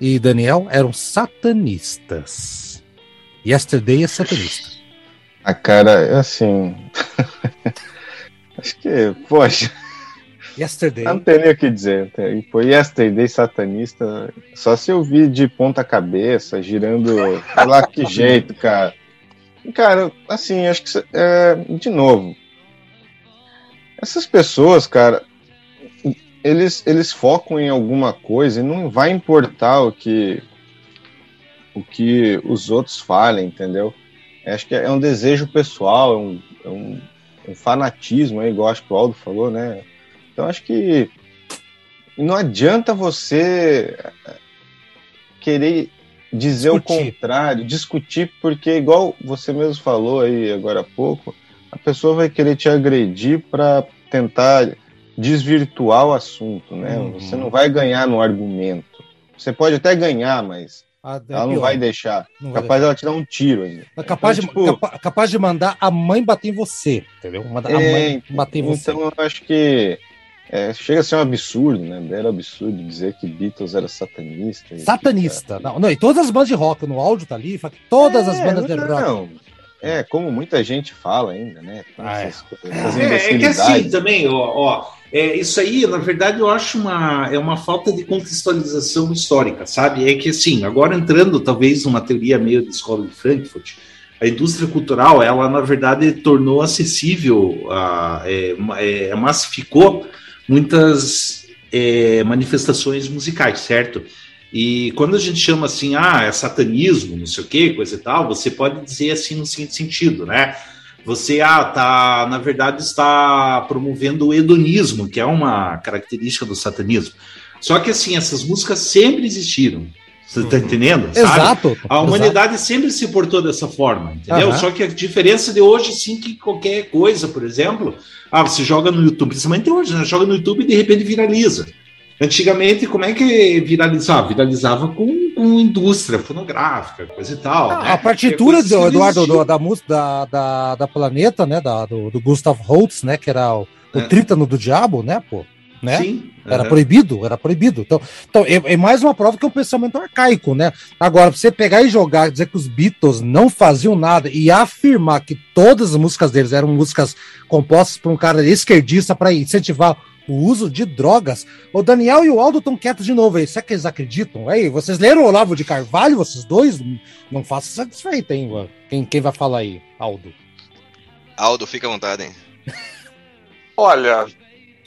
e Daniel, eram satanistas. Yesterday é satanista. A cara, assim. [LAUGHS] Acho que, poxa, Yesterday. não tem nem o que dizer. Foi yesterday satanista. Só se eu vi de ponta cabeça, girando. Sei lá que jeito, cara. Cara, assim, acho que. é, de novo. Essas pessoas, cara. Eles, eles focam em alguma coisa e não vai importar o que. O que os outros falem, entendeu? Acho que é um desejo pessoal, é um, é um, um fanatismo, aí, igual acho que o Aldo falou, né? Então acho que não adianta você querer dizer o Discutir. contrário, discutir, porque igual você mesmo falou aí agora há pouco, a pessoa vai querer te agredir para tentar desvirtuar o assunto, né? Uhum. Você não vai ganhar no argumento. Você pode até ganhar, mas Ah, é Ela não pior. vai deixar. Não vai Capaz dela te dar um tiro ainda. É capaz, Então, de, tipo, capa- capaz de mandar a mãe bater em você, entendeu? Mandar a É, mãe bater em você. Então eu acho que é, chega a ser um absurdo, né? Era absurdo dizer que Beatles era satanista. Satanista. Não, não, e todas as bandas de rock no áudio tá ali, todas as É, bandas de rock. não. É, como muita gente fala ainda, né? Ah, é. essas, coisas, essas É, é que assim também, ó, ó, é, isso aí, na verdade, eu acho uma, é uma falta de contextualização histórica, sabe? É que assim, agora entrando talvez numa teoria meio de escola de Frankfurt, a indústria cultural, ela na verdade tornou acessível, a, é, é, massificou muitas é, manifestações musicais, certo? E quando a gente chama assim, ah, é satanismo, não sei o que, coisa e tal, você pode dizer assim no seguinte sentido, né? Você, ah, tá, na verdade, está promovendo o hedonismo, que é uma característica do satanismo. Só que, assim, essas músicas sempre existiram. Você tá entendendo? Sabe? Exato. A humanidade sempre se portou dessa forma, entendeu? Aham. Só que a diferença de hoje, sim, que qualquer coisa, por exemplo, ah, você joga no YouTube, principalmente hoje, né? Joga no YouTube e de repente viraliza. Antigamente, como é que viralizava? Viralizava com, com indústria fonográfica, coisa e tal. Ah, né? a partitura do não Eduardo do- da música da, da, da Planeta, né? Da, do, do Gustav Holst, né? Que era o, o É. trítano do diabo, né, pô? Né? Sim. Era aham. proibido, era proibido. Então, então é, é mais uma prova que é um pensamento arcaico, né? Agora, pra você pegar e jogar, dizer que os Beatles não faziam nada e afirmar que todas as músicas deles eram músicas compostas por um cara esquerdista para incentivar o uso de drogas. O Daniel e o Aldo estão quietos de novo aí. Será que eles acreditam? Aí, vocês leram o Olavo de Carvalho, vocês dois? Não façam satisfeito, hein? mano? Quem, quem vai falar aí, Aldo? Aldo, fica à vontade, hein? Olha,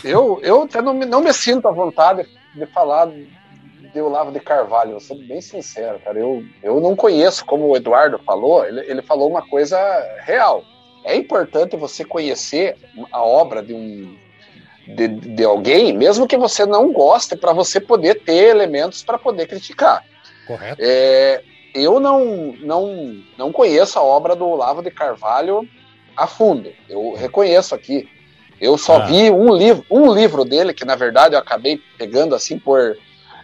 eu, eu até não me, não me sinto à vontade de falar de Olavo de Carvalho, eu sou bem sincero, cara. Eu, eu não conheço, como o Eduardo falou, ele, ele falou uma coisa real. É importante você conhecer a obra de um de, de alguém, mesmo que você não goste, para você poder ter elementos para poder criticar. Correto? É, eu não, não, não conheço a obra do Olavo de Carvalho a fundo. Eu reconheço aqui. Eu só Ah. vi um livro, um livro dele, que na verdade eu acabei pegando assim por.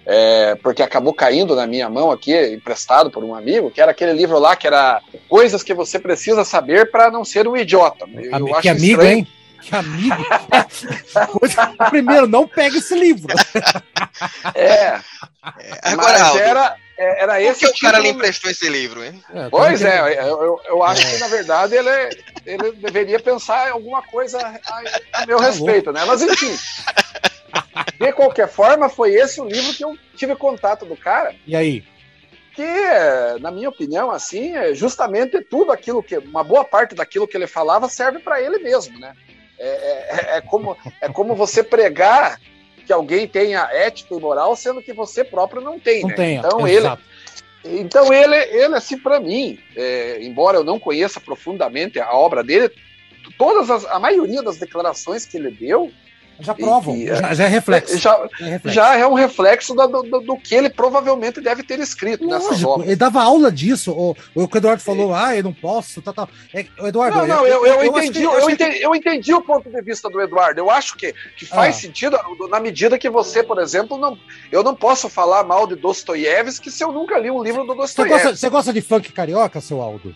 é, porque acabou caindo na minha mão aqui, emprestado por um amigo, que era aquele livro lá que era Coisas que você precisa saber para não ser um idiota. Eu Ami- acho que amigo, estranho. hein? Que amigo. Coisa- Primeiro, não pega esse livro. É, Agora, mas Aldo, era, é, era por esse que o cara lhe emprestou esse livro, hein? É, Pois é, eu, eu, eu acho que na verdade ele, ele deveria pensar em alguma coisa a, a meu Tá respeito, né? Mas enfim. De qualquer forma, foi esse o livro que eu tive contato do cara, E aí? que, na minha opinião, assim, é justamente tudo aquilo que. Uma boa parte daquilo que ele falava serve para ele mesmo, né? É, é- é como, é como você pregar que alguém tenha ética e moral, sendo que você próprio não tem, Não né? tem. Então ele, exato. então ele, ele assim, para mim, é, embora eu não conheça profundamente a obra dele, todas as, a maioria das declarações que ele deu Já provam. e- já, já é reflexo. já, é reflexo. já é um reflexo do, do- do que ele provavelmente deve ter escrito nessas Lógico, obras. ele dava aula disso. O, o Eduardo falou, ah, eu não posso, tal, tal. É, o Eduardo, Não, não, eu, eu, entendi, que- eu, que- entendi, eu entendi o ponto de vista do Eduardo. Eu acho que, que faz Ah. sentido na medida que você, por exemplo, não. Eu não posso falar mal de Dostoiévski se eu nunca li um livro do Você gosta, Dostoiévski. você gosta de funk carioca, seu Aldo?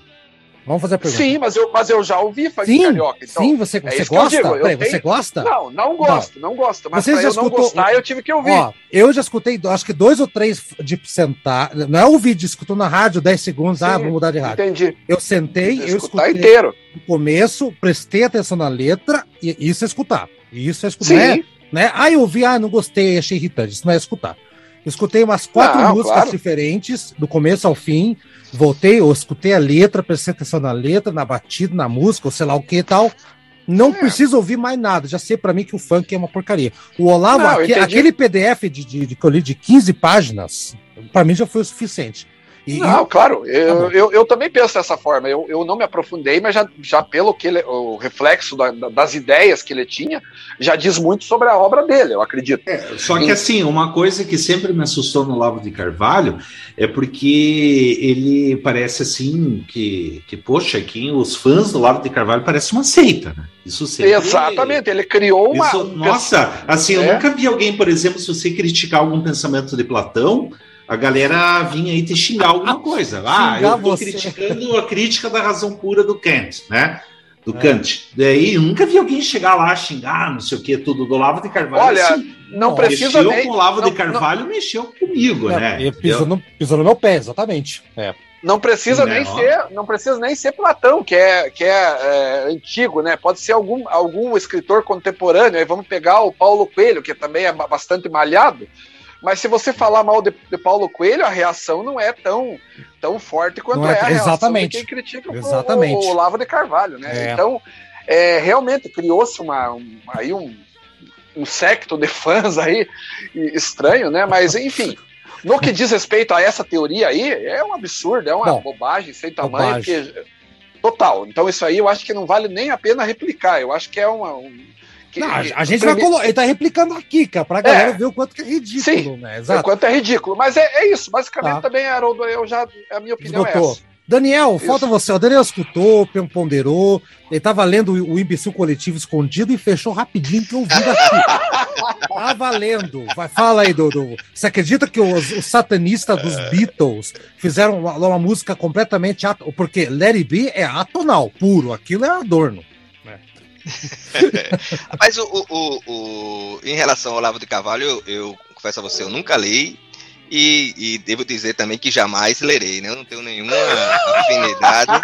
Vamos fazer a pergunta. Sim, mas eu, mas eu já ouvi funk sim, carioca. Então, sim, você, você isso que eu gosta? digo, eu Peraí, tenho- você gosta? Não, não gosto, não, gosto. Mas Você já eu não escutou- gostar, eu tive que ouvir. Ó, eu já escutei, acho que dois ou três de sentar. Não é o vídeo, escutou na rádio 10 segundos, ah, Sim, vou mudar de rádio. Entendi. Eu sentei, eu Escutar escutei inteiro. no começo, prestei atenção na letra, e isso é escutar. Isso é escutar. Não é- Sim, né? Ah, eu ouvi, ah, não gostei, achei irritante. Isso não é escutar. Escutei umas quatro músicas claro. diferentes, do começo ao fim. Voltei, eu escutei a letra, prestei atenção na letra, na batida, na música, ou sei lá o que e tal. Não É. preciso ouvir mais nada. Já sei pra mim que o funk é uma porcaria. O Olavo, Não, aquele PDF de, de, de, que eu li de 15 páginas, pra mim já foi o suficiente. E, Não, claro, Tá eu, bom. eu, eu também penso dessa forma. Eu, eu não me aprofundei, mas já, já pelo que ele, o reflexo da- da- das ideias que ele tinha, já diz muito sobre a obra dele, eu acredito. Só que assim, uma coisa que sempre me assustou no Lavo de Carvalho é porque ele parece assim que, que poxa, que os fãs do Lavo de Carvalho parecem uma seita, né? Isso sempre. Exatamente, ele criou uma. Isso- nossa, assim, eu É. nunca vi alguém, por exemplo, se você criticar algum pensamento de Platão, a galera vinha aí te xingar alguma coisa. Ah, Xingar eu tô você. criticando a crítica da razão pura do Kant, né? Do É. Kant. Daí eu nunca vi alguém chegar lá xingar, não sei o que, tudo do Olavo de Carvalho. Olha, assim, Não Não, precisa mexeu nem. com o Olavo não- de Carvalho, mexeu comigo, né? É, pisou, no, pisou no meu pé, exatamente. É. Não precisa Né, nem ó. ser, não precisa nem ser Platão, que é, que é, é, antigo, né? Pode ser algum, algum escritor contemporâneo. Aí vamos pegar o Paulo Coelho, que também é ba- bastante malhado. Mas se você falar mal de, de Paulo Coelho, a reação não é tão, tão forte quanto Não é- é, a reação exatamente. de quem critica o- Exatamente. o Olavo de Carvalho, né? É. Então, é, realmente criou-se uma, um, aí um, um secto de fãs aí estranho, né? Mas enfim, no que diz respeito a essa teoria aí, é um absurdo, é uma Bom, bobagem sem tamanho, bobagem. porque total. Então isso aí eu acho que não vale nem a pena replicar. Eu acho que é uma um, que- Não, a, gente vai colocar. Ele tá replicando aqui, cara, pra galera É. ver o quanto que é ridículo, Sim. né? o Exato. quanto é ridículo, mas é, é isso. Basicamente Tá. também, Haroldo, eu já a minha opinião é essa. Daniel, Isso. falta você. O Daniel escutou, ponderou, ele tava lendo o o imbecil coletivo escondido e fechou rapidinho que eu vi daqui. [LAUGHS] tá valendo. Vai, fala aí, Dudu. Você acredita que os, os satanistas dos Beatles fizeram uma, uma música completamente. Ato, porque It Be é atonal, puro. Aquilo é adorno. [LAUGHS] Mas o, o, o- o- em relação ao Olavo de Carvalho, eu, eu confesso a você, eu nunca li. E, e devo dizer também que jamais lerei, né? Eu não tenho nenhuma [LAUGHS] afinidade.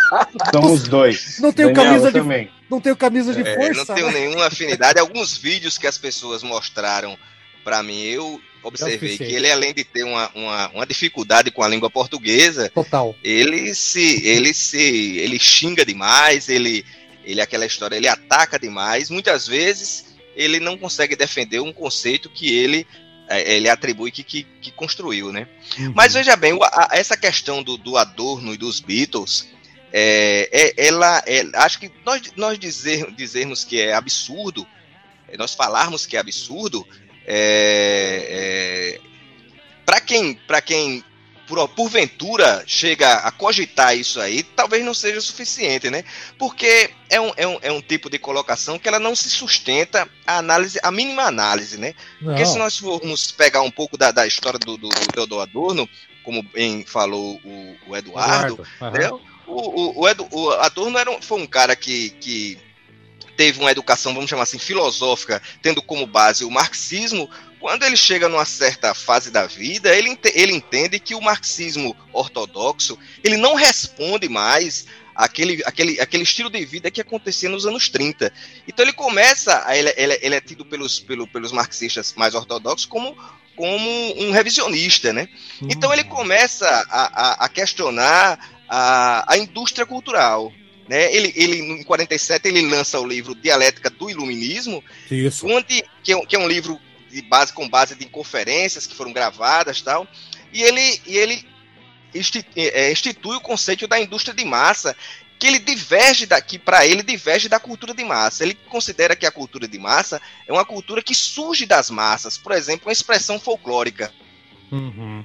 Somos dois. Não tenho Daniel, camisa de- também. Não tenho camisa de É, não força. tenho né? nenhuma afinidade. Alguns vídeos que as pessoas mostraram pra mim, eu observei que suficiente. ele, além de ter uma, uma, uma dificuldade com a língua portuguesa, Total. ele se ele se ele xinga demais, ele ele aquela história, ele ataca demais. Muitas vezes ele não consegue defender um conceito que ele eh, ele atribui que, que, que construiu, né? Uhum. Mas veja bem, a- essa questão do, do Adorno e dos Beatles, é, é- ela, é- acho que nós, nós dizer, dizermos que é absurdo, é, nós falarmos que é absurdo, é, para quem, para quem por, porventura chega a cogitar isso aí, talvez não seja suficiente, né? Porque é um, é, um, é um tipo de colocação que ela não se sustenta a análise, a mínima análise, né? Porque se Não. nós formos pegar um pouco da, da história do, do, do Theodor Adorno, como bem falou o, o Eduardo, aham. né? o, o, o, Edu- o Adorno era um- foi um cara que, que teve uma educação, vamos chamar assim, filosófica, tendo como base o marxismo. Quando ele chega numa certa fase da vida, ele, ele entende que o marxismo ortodoxo ele não responde mais àquele, aquele, aquele estilo de vida que acontecia nos anos 30. Então ele começa, a- ele, ele, ele é tido pelos, pelo, pelos marxistas mais ortodoxos como, como um revisionista, né? Então ele começa a, a, a questionar a, a indústria cultural. Né? Ele, ele, em 47, ele lança o livro Dialética do Iluminismo, Isso. onde, que, é, um- que é um livro de base, com base de conferências que foram gravadas tal, e ele, e ele insti- é, institui o conceito da indústria de massa, que ele diverge daqui, para ele, diverge da cultura de massa. Ele considera que a cultura de massa é uma cultura que surge das massas, por exemplo, uma expressão folclórica Uhum.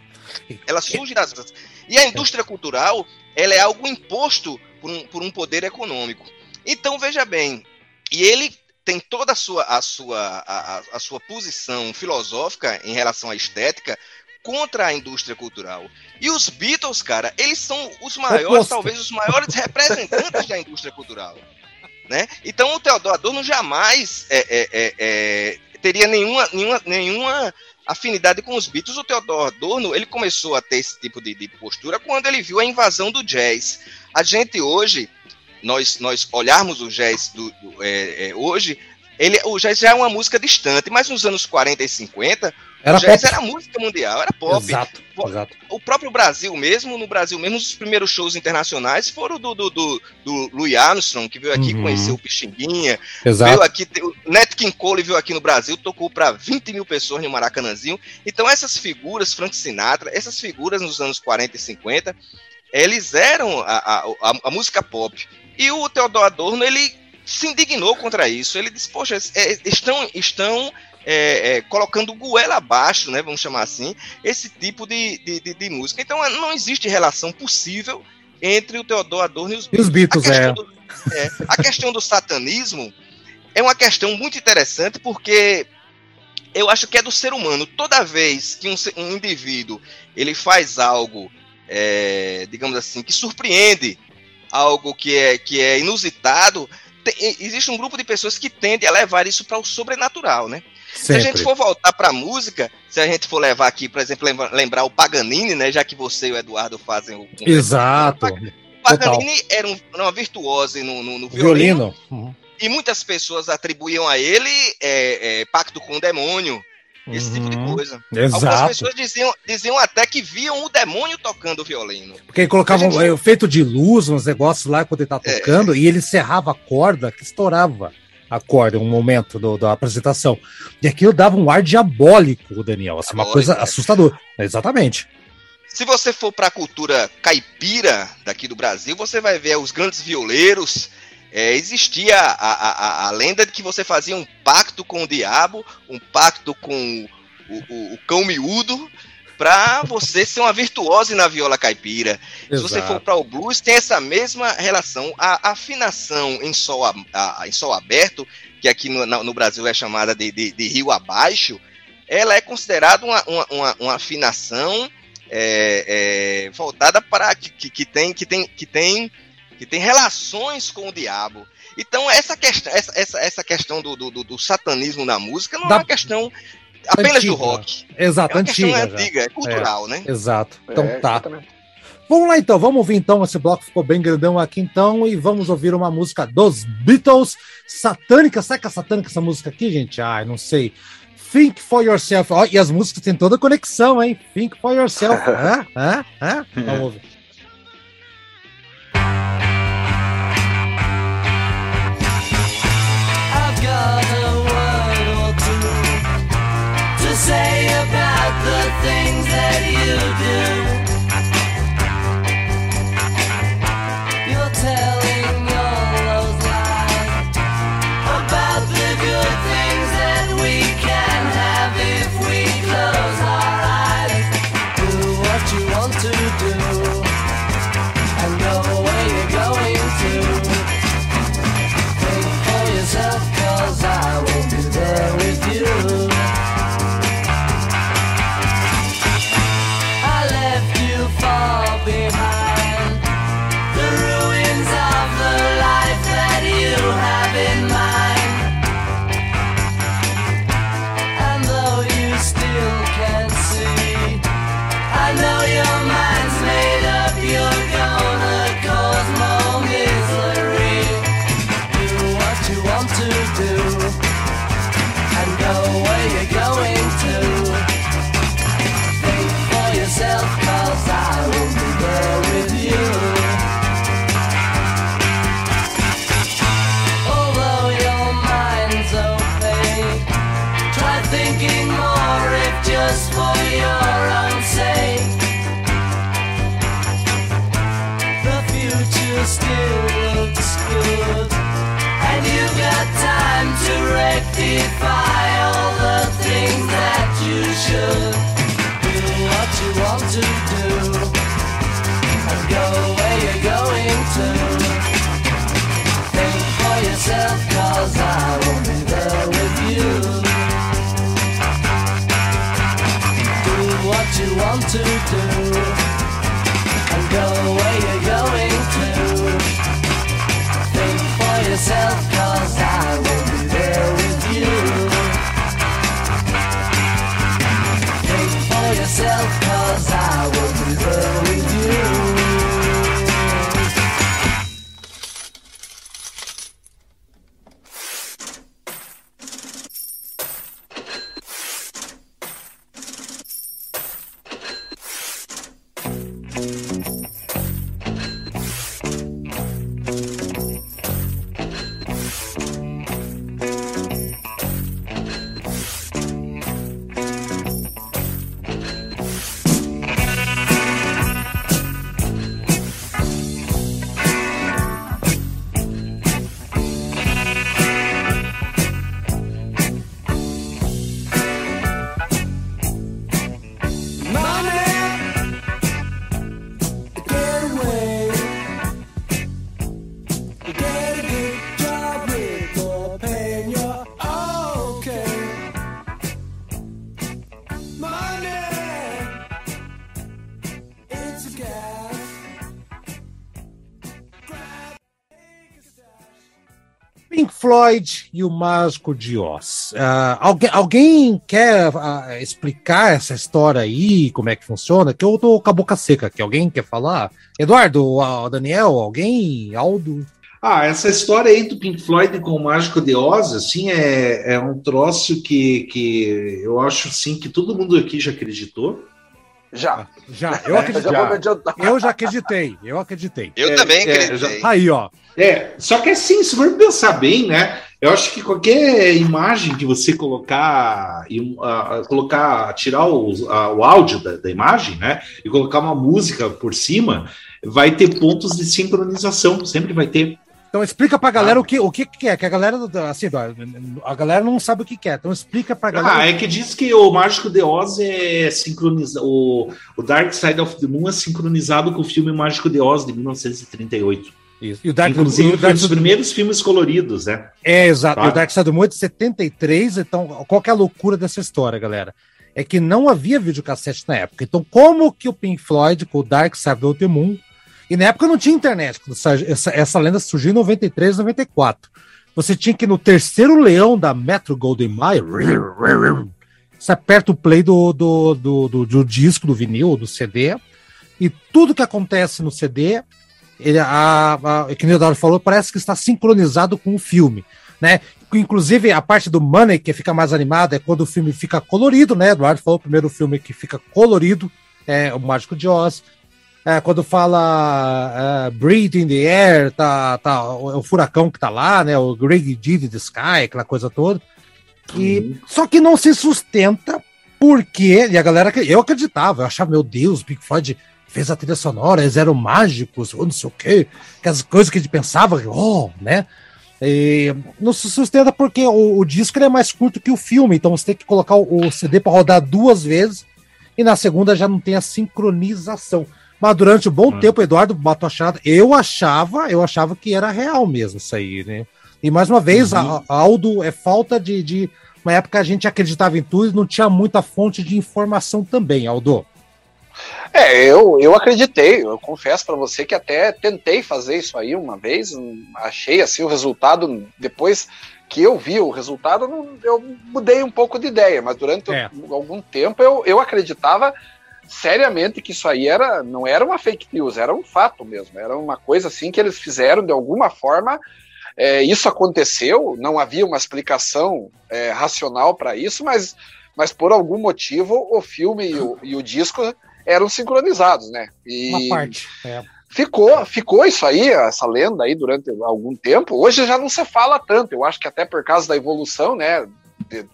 ela surge das massas. E a indústria cultural, ela é algo imposto por um, por um poder econômico. Então, veja bem, e ele tem toda a sua, a sua, a, a- sua posição filosófica em relação à estética contra a indústria cultural. E os Beatles, cara, eles são os maiores, Oposto. talvez os maiores [LAUGHS] representantes da indústria cultural. Né? Então o Theodor Adorno jamais é, é, é, é, teria nenhuma, nenhuma, nenhuma afinidade com os Beatles. O Theodor Adorno ele começou a ter esse tipo de, de postura quando ele viu a invasão do jazz. A gente hoje, nós, nós olharmos o jazz do, do- é, é, hoje, ele, o jazz já é uma música distante, mas nos anos 40 e 50, Era o jazz pop. era música mundial, era pop Exato, Pô, exato. o próprio Brasil mesmo, no Brasil mesmo, os primeiros shows internacionais foram do, do, do, do Louis Armstrong, que veio aqui Uhum. conhecer o Pixinguinha, Exato. veio aqui, o Nat King Cole veio aqui no Brasil, tocou para 20 mil pessoas no Maracanãzinho. Então essas figuras, Frank Sinatra, essas figuras nos anos 40 e 50, eles eram a, a, a, música pop. E o Theodor Adorno, ele se indignou contra isso. Ele disse, poxa, é, estão, estão é, é, colocando goela abaixo, né, vamos chamar assim, esse tipo de, de, de, de música. Então não existe relação possível entre o Theodor Adorno e os E os Beatles, a é. questão, do, é, a questão do satanismo é uma questão muito interessante porque eu acho que é do ser humano. Toda vez que um, um indivíduo ele faz algo, é, digamos assim, que surpreende, algo que é, que é inusitado, te- existe um grupo de pessoas que tende a levar isso para o sobrenatural, né? Se a gente Sempre. for voltar para a música, se a gente for levar aqui, por exemplo, lembra- lembrar o Paganini, né? Já que você e o Eduardo fazem o. Exato. O Paganini era, um, uma virtuose no, no- no violino, Violino. Uhum. e muitas pessoas atribuíam a ele é, é, pacto com o demônio, esse tipo de Uhum. coisa. Algumas Exato. pessoas diziam, diziam até que viam o demônio tocando o violino. Porque ele colocava A gente- um efeito de luz, uns negócios lá quando ele tá É. tocando, e ele serrava a corda, que estourava a corda em um momento do- da apresentação. E aquilo dava um ar diabólico, Daniel. Assim, uma Diabólico, coisa é. assustadora. Exatamente. Se você for para a cultura caipira daqui do Brasil, você vai ver os grandes violeiros. É, existia a, a, a, lenda de que você fazia um pacto com o diabo, um pacto com o, o, o cão miúdo, para você ser uma virtuose na viola caipira. Se você for para o blues, tem essa mesma relação. A afinação em sol, a- a- em sol aberto, que aqui no, no Brasil é chamada de, de- de rio abaixo, ela é considerada uma, uma, uma- uma afinação é, é, voltada para que, que, que tem que tem que tem que tem relações com o diabo. Então essa questão essa, essa, essa questão do, do, do- do satanismo na música não Da- é uma questão apenas do Antiga. rock. Exato, É uma questão antiga. já. antiga, é cultural, né? Exato. Então É, tá. exatamente. Vamos lá então, vamos ouvir então. Esse bloco ficou bem grandão aqui então. E vamos ouvir uma música dos Beatles, satânica. Sabe que é satânica essa música aqui, gente? Ai, não sei. Think for yourself. Ó, e as músicas têm toda a conexão, hein? Think for yourself. [LAUGHS] Hã? Hã? Hã? Vamos ouvir. Say about the things that you do. To do. Pink Floyd e o Mágico de Oz. Ah, alguém, alguém quer ah, explicar essa história aí, como é que funciona? Que eu tô com a boca seca aqui. Alguém quer falar? Eduardo, ah, Daniel, alguém? Aldo? Ah, essa história aí do Pink Floyd com o Mágico de Oz, assim, é, é um troço que, que eu acho, assim, que todo mundo aqui já acreditou. Já. Já, eu acreditei. Já vou me adiantar. Eu já acreditei, eu acreditei. Eu É, também é, acreditei. Aí, ó. É, só que assim, se for pensar bem, né? Eu acho que qualquer imagem que você colocar ah, colocar, tirar o, ah, o áudio da, da imagem, né? E colocar uma música por cima, vai ter pontos de sincronização, sempre vai ter. Então explica pra galera o, que, o que que é, que a galera, assim, a galera não sabe o que que é. Então explica pra galera. Ah, é que diz que o Mágico de Oz é sincronizado. O, o Dark Side of the Moon é sincronizado com o filme Mágico de Oz de 1938. Isso. E o Dark, Inclusive, o um Dark dos primeiros filmes coloridos, né? É, exato. Tá. E o Dark Side of the Moon é de 73, então qual que é a loucura dessa história, galera? É que não havia videocassete na época. Então, como que o Pink Floyd com o Dark Side of the Moon. E na época não tinha internet, essa, essa, essa lenda surgiu em 93, 94. Você tinha que ir no terceiro leão da Metro Golden Mayer. Você aperta o play do, do, do, do, do disco, do vinil, do CD, e tudo que acontece no CD, ele, a, a, que o Eduardo falou, parece que está sincronizado com o filme, né? Inclusive, a parte do Money, que fica mais animada, é quando o filme fica colorido, né? Eduardo falou o primeiro filme que fica colorido, é o Mágico de Oz. É, quando fala uh, Breathe in the Air, tá, tá, o, o furacão que tá lá, né? O Greg D the Sky, aquela coisa toda. E, Só que não se sustenta porque, e a galera, eu acreditava, eu achava, meu Deus, Big Floyd fez a trilha sonora, eles eram mágicos, ou não sei o quê, aquelas coisas que a gente pensava, oh, né? E não se sustenta porque o, o disco é mais curto que o filme, então você tem que colocar o, o CD para rodar duas vezes e na segunda já não tem a sincronização. Mas durante um bom Hum. tempo, Eduardo botou a charada. Eu achava, eu achava que era real mesmo isso aí, né? E mais uma vez, Uhum. a, a Aldo é falta de, de. Uma época a gente acreditava em tudo e não tinha muita fonte de informação também, Aldo. É, eu, eu acreditei, eu confesso pra você que até tentei fazer isso aí uma vez, hum, achei assim o resultado, depois que eu vi o resultado, eu mudei um pouco de ideia, mas durante É. algum tempo eu, eu acreditava seriamente que isso aí era, não era uma fake news, era um fato mesmo, era uma coisa assim que eles fizeram de alguma forma, é, isso aconteceu, não havia uma explicação é, racional para isso, mas, mas por algum motivo o filme e o, e o disco eram sincronizados, né? E Uma parte. É. ficou, ficou isso aí, essa lenda aí durante algum tempo. Hoje já não se fala tanto. Eu acho que até por causa da evolução, né, de-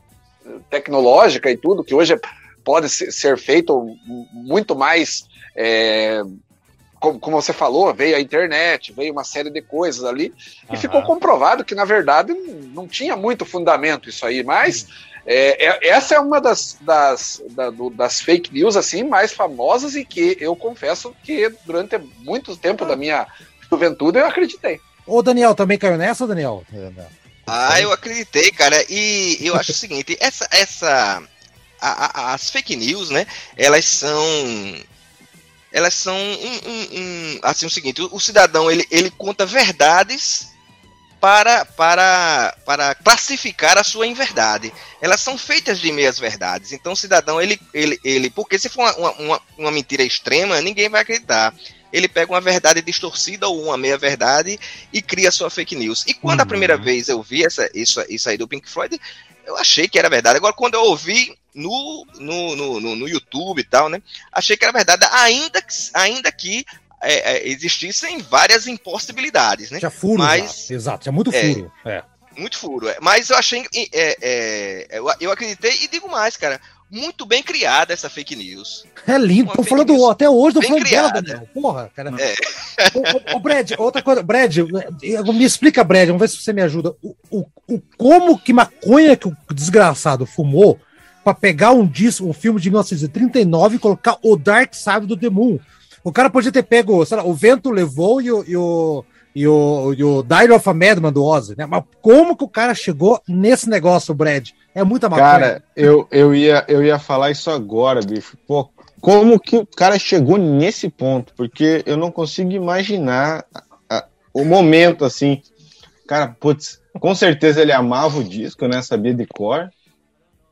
tecnológica e tudo, que hoje pode ser, feito muito mais. é, como, como você falou, veio a internet, veio uma série de coisas ali, e Aham. ficou comprovado que, na verdade, não tinha muito fundamento isso aí, mas é, é- essa é uma das, das, da- do- das fake news assim mais famosas e que eu confesso que durante muito tempo da minha juventude eu acreditei. Ô, Daniel, também caiu nessa, Daniel? Ah, eu acreditei, cara. E eu acho o seguinte, essa, essa, a- a- as fake news, né? Elas são, elas são um, um- um- assim o seguinte, o, o cidadão ele, ele conta verdades para, para, para classificar a sua inverdade. Elas são feitas de meias verdades. Então o cidadão ele, ele, ele porque se for uma, uma, uma, mentira extrema, ninguém vai acreditar. Ele pega uma verdade distorcida ou uma meia verdade e cria sua fake news. E quando a Uhum. primeira vez eu vi essa, isso, isso aí do Pink Floyd, eu achei que era verdade. Agora, quando eu ouvi no, no, no, no, YouTube e tal, né? Achei que era verdade, ainda que, ainda que é, é, existissem várias impossibilidades, né? Tinha furo, Mas- já. exato, tinha muito É. furo. É. Muito furo. é. Mas eu achei. é, é, eu, eu acreditei e digo mais, cara. Muito bem criada essa fake news. É lindo, Uma tô falando news até hoje, tô bem falando dela, criada. Daniel. Porra, cara. É. Ô, ô, ô, Brad, outra coisa, Brad, me explica, Brad, vamos ver se você me ajuda. O, o, o- como que maconha que o desgraçado fumou pra pegar um disco, um filme de 1939 e colocar o Dark Side do The Moon? O cara podia ter pego, lá, o vento levou e o, e o, e o, e o Diary of a Madman do Ozzy, né? Mas como que o cara chegou nesse negócio, Brad? É muita maconha. Cara, eu, eu, ia, eu ia falar isso agora, bicho. Pô, como que o cara chegou nesse ponto? Porque eu não consigo imaginar a- a- o momento assim. Cara, putz, com certeza ele amava o disco, né? Sabia de cor.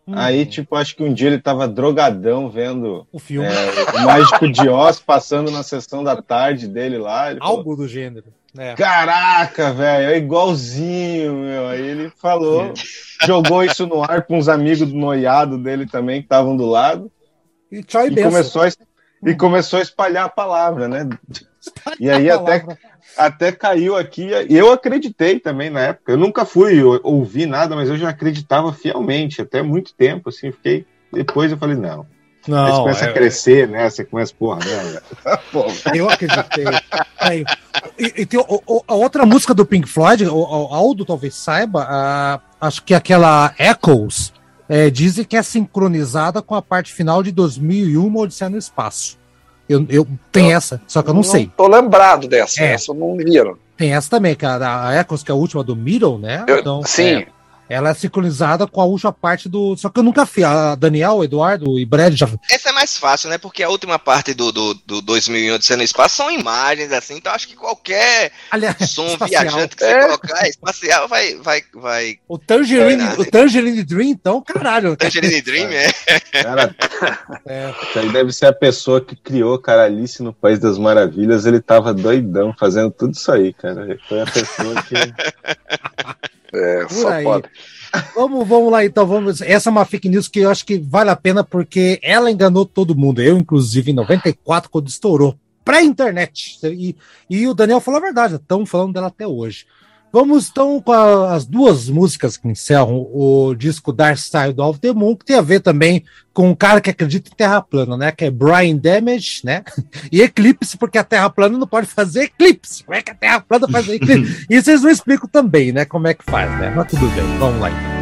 Hum. Aí, tipo, acho que um dia ele tava drogadão vendo O filme. é, o Mágico de Oz passando na sessão da tarde dele lá. Ele falou, Algo do gênero. né? Caraca, velho, é igualzinho, meu. Aí ele falou, [LAUGHS] jogou isso no ar com uns amigos do noiado dele também que estavam do lado. E tchau e, E começou, a, e começou a espalhar a palavra, né? [LAUGHS] E aí até, palavra. Até caiu aqui. E eu acreditei também na época. Eu nunca fui ou- ouvir nada, mas eu já acreditava fielmente, até muito tempo, assim. Fiquei. Depois eu falei, não. Aí você Não, começa é- a crescer, né? Você começa, porra, não. [LAUGHS] Pô, eu acreditei. Aí, e, e tem o- o- a outra música do Pink Floyd, o, o Aldo talvez saiba, ah, acho que aquela Echoes, é, dizem que é sincronizada com a parte final de 2001, Uma Odisseia no Espaço. Eu, eu, tem essa, só que eu não, sei. Tô lembrado dessa, É. essa eu não vira. Tem essa também, que a, Echoes, que é a última do Middle, né? Eu- sim, é, ela é sincronizada com a última parte do. Só que eu nunca fiz. A Daniel, o Eduardo e Brad já. Essa é mais fácil, né? Porque a última parte do, do, do 2001 Odisseia no Espaço são imagens, assim, então acho que qualquer Aliás, [LAUGHS] som espacial. viajante que você É. colocar espacial vai, vai, vai. O Tangerine, o Tangerine Dream, então, caralho. Tangerine Dream, [LAUGHS] é. cara, É, isso aí deve ser a pessoa que criou, cara, Alice no País das Maravilhas. Ele tava doidão fazendo tudo isso aí, cara. Foi a pessoa que. [LAUGHS] é, Por só aí. pode. Vamos, vamos lá, então. Vamos. Essa é uma fake news que eu acho que vale a pena porque ela enganou todo mundo. Eu, inclusive, em 94, quando estourou pré-internet. E, e o Daniel falou a verdade, estão falando dela até hoje. Vamos então com a- as duas músicas que encerram o disco Dark Side of the Moon, que tem a ver também com um cara que acredita em Terra plana, né? Que é Brian Damage, né? E Eclipse, porque a Terra plana não pode fazer eclipse. Como é que a Terra plana faz eclipse? [LAUGHS] E vocês não explicam também, né? Como é que faz, né? Mas tudo bem, vamos lá. então.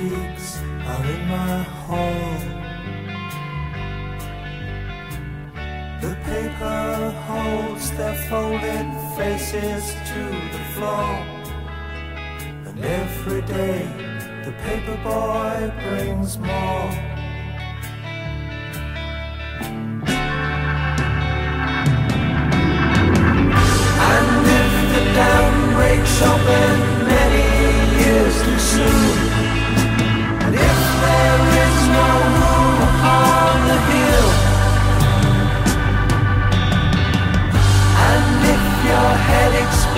Lunatics are in my hall. The paper holds their folded faces to the floor. And every day the paper boy brings more. And if the dam breaks open many years too soon,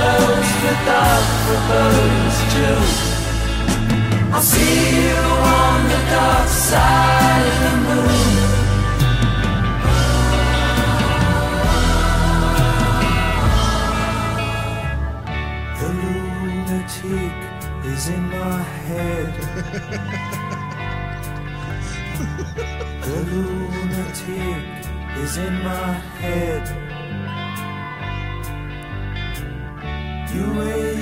head explodes with proposed too, I'll see you on the dark side of the moon. The lunatic is in my head. the lunatic is in my head.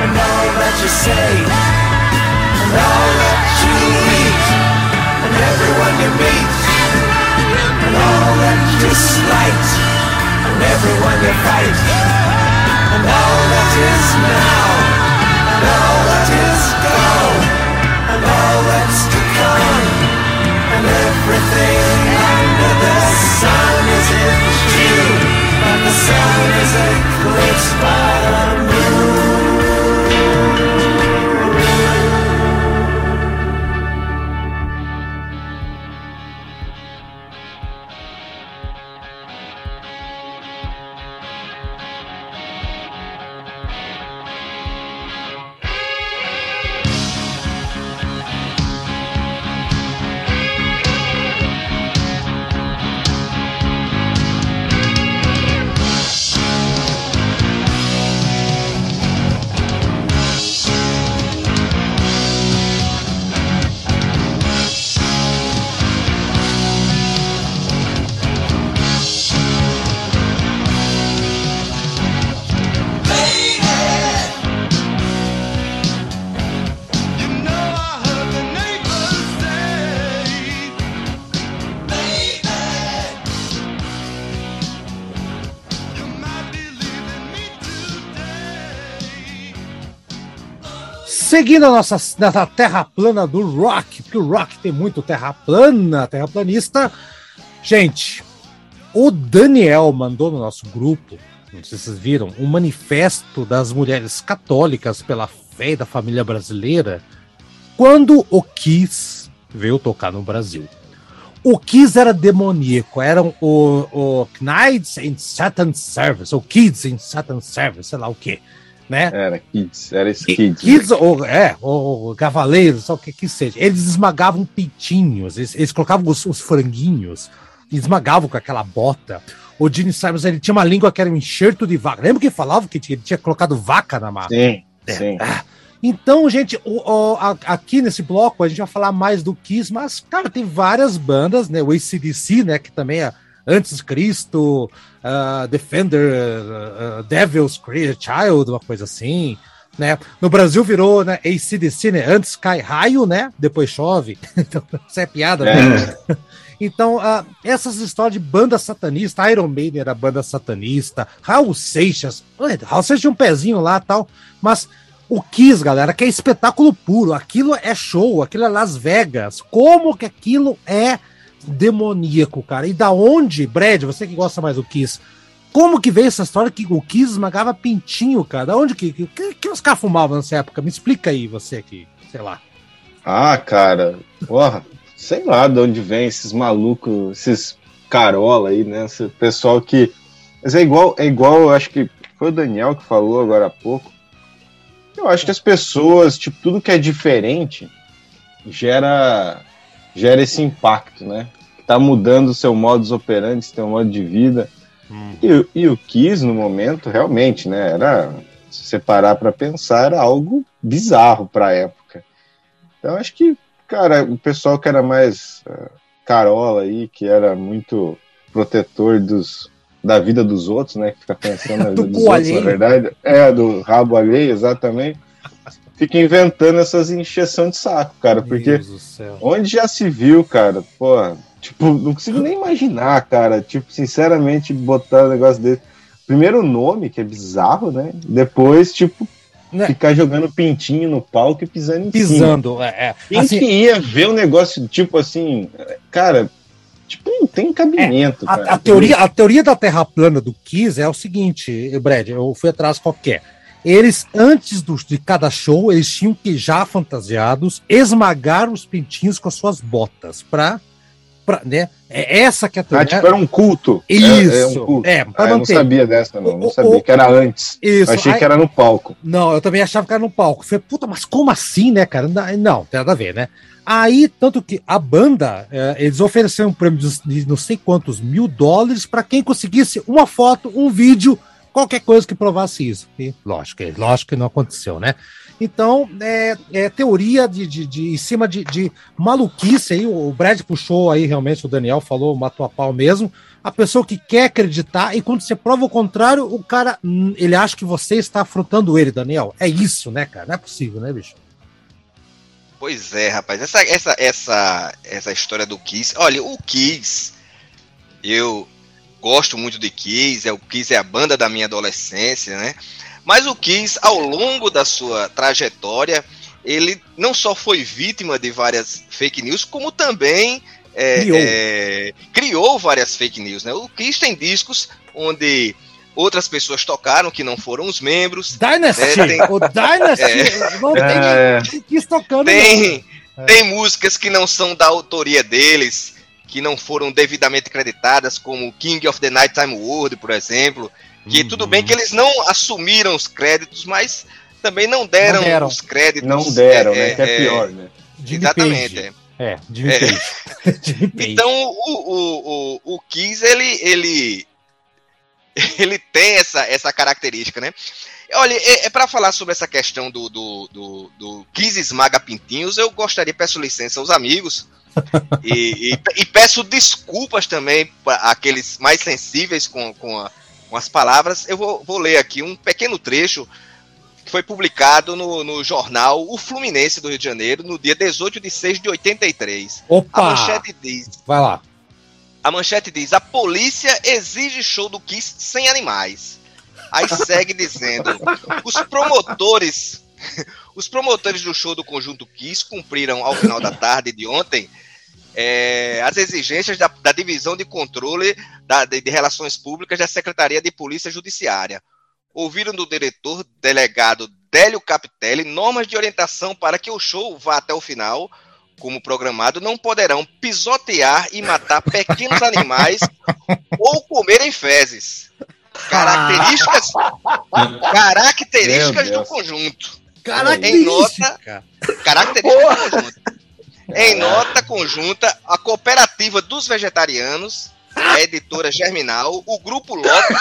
and all that you say, and all that you eat, and everyone you meet, and all that you slight, and everyone you fight, and all that is now, and all that is gone, and all that's to come, and everything under the sun is in June, but the sun is eclipsed by the Seguindo a nossa, terra plana do rock, porque o rock tem muito terra plana, terraplanista. Gente, o Daniel mandou no nosso grupo, não sei se vocês viram, um manifesto das mulheres católicas pela fé da família brasileira quando o Kiss veio tocar no Brasil. O Kiss era demoníaco, eram o, o Knights in Satan Service, ou Kids in Satan Service, sei lá o que, né? Era Kids, era esse Kids. Ou, é, ou cavaleiros, só o que que seja. Eles esmagavam pintinhos, eles, eles colocavam os, os franguinhos, e esmagavam com aquela bota. O Gene Simons, ele tinha uma língua que era um enxerto de vaca. Lembra que falava que tinha, ele tinha colocado vaca na massa? Sim, sim. Ah, Então, gente, o- o- a- aqui nesse bloco a gente vai falar mais do Kiss, mas, cara, tem várias bandas, né? O ACDC, né? Que também é Antes Cristo, ah, Defender, ah, Devil's Cre- Child, uma coisa assim, né? No Brasil virou né, ACDC, né? Antes cai raio, né? Depois chove. [LAUGHS] Então, isso é piada, né? [LAUGHS] Então, ah, essas histórias de banda satanista, Iron Maiden era banda satanista, Raul Seixas, Raul Seixas tinha um pezinho lá e tal, mas o Kiss, galera, que é espetáculo puro, aquilo é show, aquilo é Las Vegas, como que aquilo é demoníaco, cara, e da onde, Brad, você que gosta mais do Kiss, como que veio essa história que o Kiss esmagava pintinho, cara, da onde que, que, que os caras fumavam nessa época, me explica aí, você aqui, sei lá. Ah, cara, porra, sei lá de onde vem esses malucos, esses carola aí, né? Esse pessoal que. Mas é igual, é igual, eu acho que foi o Daniel que falou agora há pouco. Eu acho que as pessoas, tipo, tudo que é diferente gera, gera esse impacto, né? Tá mudando o seu modus operandi, seu modo de vida. E, o- e o Kiss, no momento, realmente, né? Era, se você parar pra pensar, era algo bizarro pra época. Então, acho que, cara, o pessoal que era mais eh, carola aí, que era muito protetor dos, da vida dos outros, né? Que fica pensando na [LAUGHS] Do vida dos cu outros, na alheio. verdade. É, do rabo alheio, exatamente. Fica inventando essas encheção de saco, cara, porque onde já se viu, cara, pô, tipo, não consigo nem imaginar, cara, tipo, sinceramente, botar um negócio desse. Primeiro o nome, que é bizarro, né? Depois, tipo, Né? ficar jogando pintinho no palco e pisando em cima. Pisando, é, é. Quem Assim, que ia ver um negócio, tipo assim, cara, tipo, não tem cabimento, A, cara. a teoria, a teoria da Terra plana do Kiss é o seguinte, Brad, eu fui atrás qualquer. Eles, antes do- de cada show, eles tinham que já fantasiados esmagar os pintinhos com as suas botas pra, pra, né? É essa que é a Ah, teoria. tipo, era um culto. É- Isso. É, um culto. É, Ah, eu não sabia dessa, não. Não sabia o- que era antes. Isso. Eu achei aí- que era no palco. Não, eu também achava que era no palco. Falei, puta, mas como assim, né, cara? Não, não tem nada a ver, né? Aí, tanto que a banda, eh, eles ofereceram um prêmio de, de não sei quantos mil dólares para quem conseguisse uma foto, um vídeo, qualquer coisa que provasse isso. E, lógico, é- lógico que não aconteceu, né? Então, é, é teoria de, de, de- em cima de, de maluquice aí. O Brad puxou aí, realmente, o Daniel falou, matou a pau mesmo. A pessoa que quer acreditar e quando você prova o contrário, o cara, hum, ele acha que você está afrontando ele, Daniel. É isso, né, cara? Não é possível, né, bicho? Pois é, rapaz. Essa, essa, essa, essa história do Kiss. Olha, o Kiss, eu gosto muito de Kiss. É, o Kiss é a banda da minha adolescência, né? Mas o Kiss, ao longo da sua trajetória, ele não só foi vítima de várias fake news, como também é, Criou. é, criou várias fake news, né? O Kiss tem discos onde outras pessoas tocaram que não foram os membros. Dynasty! [LAUGHS] É, tem- O Dynasty! Não tem É, ninguém que tocando. Tem, É. tem músicas que não são da autoria deles, que não foram devidamente creditadas, como King of the Nighttime World, por exemplo. Que Uhum. tudo bem que eles não assumiram os créditos, mas também não deram, Não deram. os créditos. não deram, é, né? Que é é, pior, né? Jimmy Exatamente. Page. é. É, Jimmy É. Page. [LAUGHS] Então o, o, o, o Kiss, ele, ele, [LAUGHS] ele tem essa, essa característica, né? Olha, é, é para falar sobre essa questão do, do, do, do Kiss esmaga pintinhos, eu gostaria, peço licença aos amigos e, e- e peço desculpas também para aqueles mais sensíveis com, com, a- com as palavras. Eu vou, vou ler aqui um pequeno trecho que foi publicado no, no jornal O Fluminense do Rio de Janeiro, no dia 18 de 6 de 83. A Opa! manchete diz: Vai lá. a manchete diz: a polícia exige show do Kiss sem animais. Aí segue dizendo: os promotores, [LAUGHS] os promotores do show do conjunto Kiss cumpriram ao final da tarde de ontem é, as exigências da, da divisão de controle da- de, de relações públicas da Secretaria de Polícia Judiciária. Ouviram do diretor delegado Délio Capitelli normas de orientação para que o show vá até o final como programado, não poderão pisotear e matar pequenos animais [LAUGHS] ou comerem fezes. Características, [LAUGHS] características do conjunto. Característica. Características do conjunto. Em nota conjunta, a Cooperativa dos Vegetarianos, a editora Germinal, o Grupo Lopes,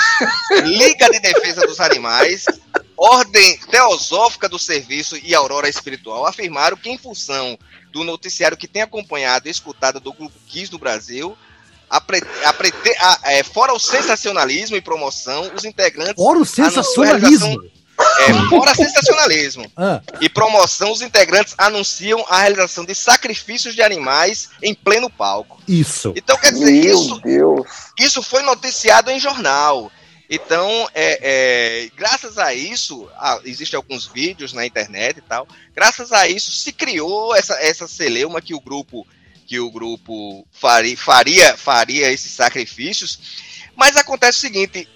Liga de Defesa dos Animais, Ordem Teosófica do Serviço e Aurora Espiritual afirmaram que, em função do noticiário que tem acompanhado e escutado do Grupo Kiss no Brasil, a pre- a prete- a- é, fora o sensacionalismo e promoção, os integrantes. Fora o sensacionalismo. É, [LAUGHS] fora sensacionalismo Ah, e promoção, os integrantes anunciam a realização de sacrifícios de animais em pleno palco. isso. Então, quer dizer, Meu isso, Deus. isso foi noticiado em jornal. Então, é, é, graças a isso, ah, existem alguns vídeos na internet e tal. Graças a isso, se criou essa, essa celeuma que o grupo que o grupo faria, faria, faria esses sacrifícios. Mas acontece o seguinte: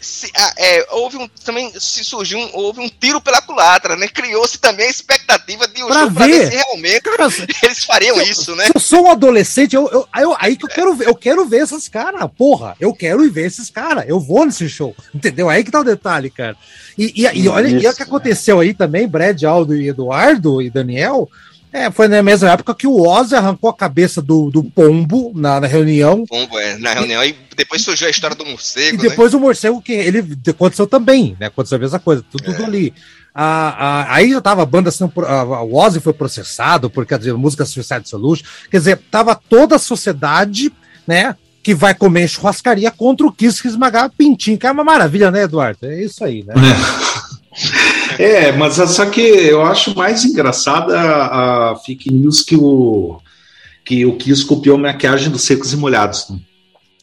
se- ah, é, houve um, também se surgiu um, houve um tiro pela culatra, né? Criou-se também a expectativa de um Pra ver ver. se realmente Cara, [LAUGHS] eles fariam isso, né? Se eu sou um adolescente, eu, eu- eu- aí que eu quero ver, eu quero ver esses caras, porra. Eu quero ir ver esses caras. Eu vou nesse show. Entendeu? Aí que tá o detalhe, cara. E, e, e olha, e o Isso, que aconteceu aí também, Brad, Aldo e Eduardo e Daniel. É, foi na mesma época que o Ozzy arrancou a cabeça do, do pombo na, na reunião. Pombo, é, na reunião, e depois surgiu a história do E morcego, né? depois o morcego, que ele aconteceu também, né? Aconteceu a mesma coisa, tudo, É. tudo ali. Ah, ah, aí já tava a banda sendo. pro- ah, o Ozzy foi processado por causa de música Suicide Solution. Quer dizer, tava toda a sociedade, né? Que vai comer churrascaria contra o Kiss que esmagava pintinho, que é uma maravilha, né, Eduardo? É isso aí, né? É, [LAUGHS] mas só que eu acho mais engraçada a, a fake news que o que o Kiss copiou a maquiagem dos secos e molhados.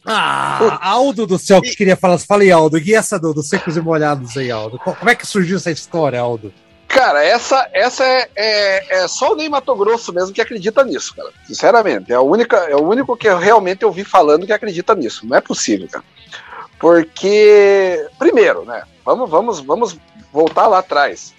Ah, Aldo do céu, que queria falar. Fala aí, Aldo. E essa do, dos secos e molhados aí, Aldo? Co- Como é que surgiu essa história, Aldo? Cara, essa, essa é, é, é só o Ney Mato Grosso mesmo que acredita nisso, cara. Sinceramente. É, a única, é o único que eu realmente ouvi falando que acredita nisso. Não é possível, cara. Porque, primeiro, né? Vamos, vamos, vamos voltar lá atrás.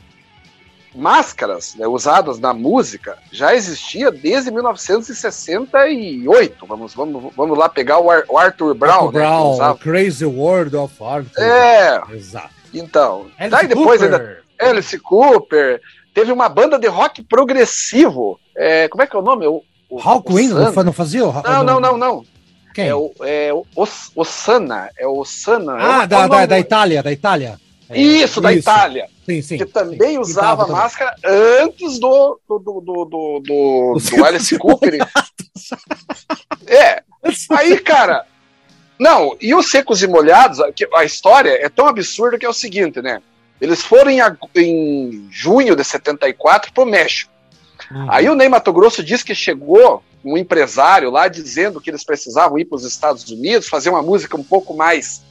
máscaras né, usadas na música já existia desde 1968. Vamos, vamos, vamos lá pegar o, Ar- o Arthur Brown. Arthur né, Brown, Crazy World of Arthur. É. Exato. Então, Alice daí depois Cooper. ainda Alice Cooper, teve uma banda de rock progressivo. é, como é que é o nome? O, o, Hawkwind, não fazia? o- Não, não, não, não. Quem? É o é o Os- Osana. É o Osana. é Ah, da, é da, da do- Itália, da Itália. É, Isso, da Itália. Sim, sim. que também sim. usava máscara antes do, do, do, do, do, do, do Alice [LAUGHS] Cooper. É, também. aí, cara. Não, e os secos e molhados, a, história é tão absurda que é o seguinte, né? Eles foram em, em junho de 74 pro México. Uhum. Aí o Ney Mato Grosso disse que chegou um empresário lá dizendo que eles precisavam ir para os Estados Unidos, fazer uma música um pouco mais.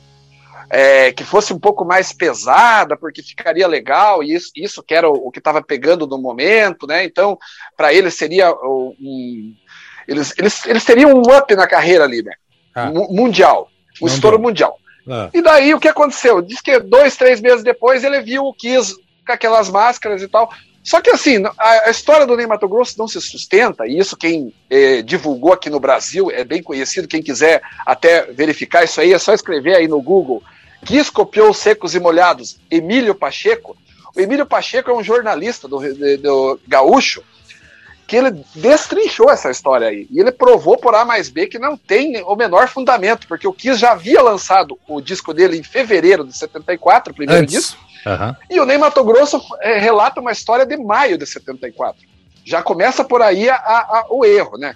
é, que fosse um pouco mais pesada, porque ficaria legal, e isso, isso que era o, o que estava pegando no momento, né? Então, para eles seria um. Eles, eles, eles teriam um up na carreira ali, né? Ah. Mu- Mundial. Um Não estouro mundial. Ah, E daí o que aconteceu? Diz que dois, três meses depois ele viu o Kiss com aquelas máscaras e tal. Só que assim, a, a história do Ney Mato Grosso não se sustenta, e isso quem eh, divulgou aqui no Brasil é bem conhecido, quem quiser até verificar isso aí, é só escrever aí no Google. Kiss copiou os secos e molhados, Emílio Pacheco. O Emílio Pacheco é um jornalista do, de- do Gaúcho, que ele destrinchou essa história aí. E ele provou por A mais B que não tem o menor fundamento, porque o Kiss já havia lançado o disco dele em fevereiro de 74, o primeiro disco, Aham. e o Ney Mato Grosso é, relata uma história de maio de 74. Já começa por aí a- a- o erro, né?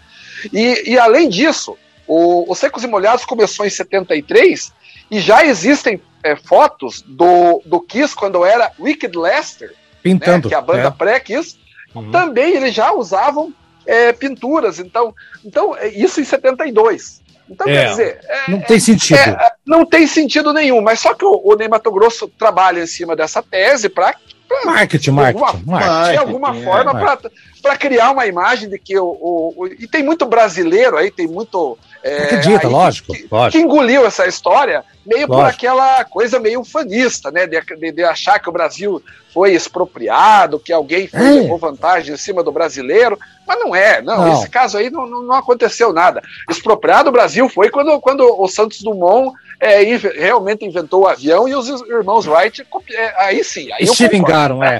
E, e além disso, o, o Secos e Molhados começou em 73 e já existem é, fotos do, do Kiss quando era Wicked Lester, né, Pintando. que é a banda é. pré-Kiss, Uhum. também eles já usavam é, pinturas. Então, então, é, isso em 72. Então, É. quer dizer, é, Não tem sentido. é, não tem sentido nenhum, mas só que o, o Ney Mato Grosso trabalha em cima dessa tese para marketing, alguma- marketing, marketing. de alguma é, forma marketing. para criar uma imagem de que o, o- o- e tem muito brasileiro aí tem muito é, Acredita, aí lógico, que, lógico. que engoliu essa história meio por Lógico. aquela coisa meio fanista né de, de- de achar que o Brasil foi expropriado que alguém foi, É. levou vantagem em cima do brasileiro mas não é não, Não. esse caso aí não, não, não aconteceu nada expropriado o Brasil foi quando, quando o Santos Dumont é, realmente inventou o avião e os irmãos Wright copi- é, aí sim aí Se vingaram, é.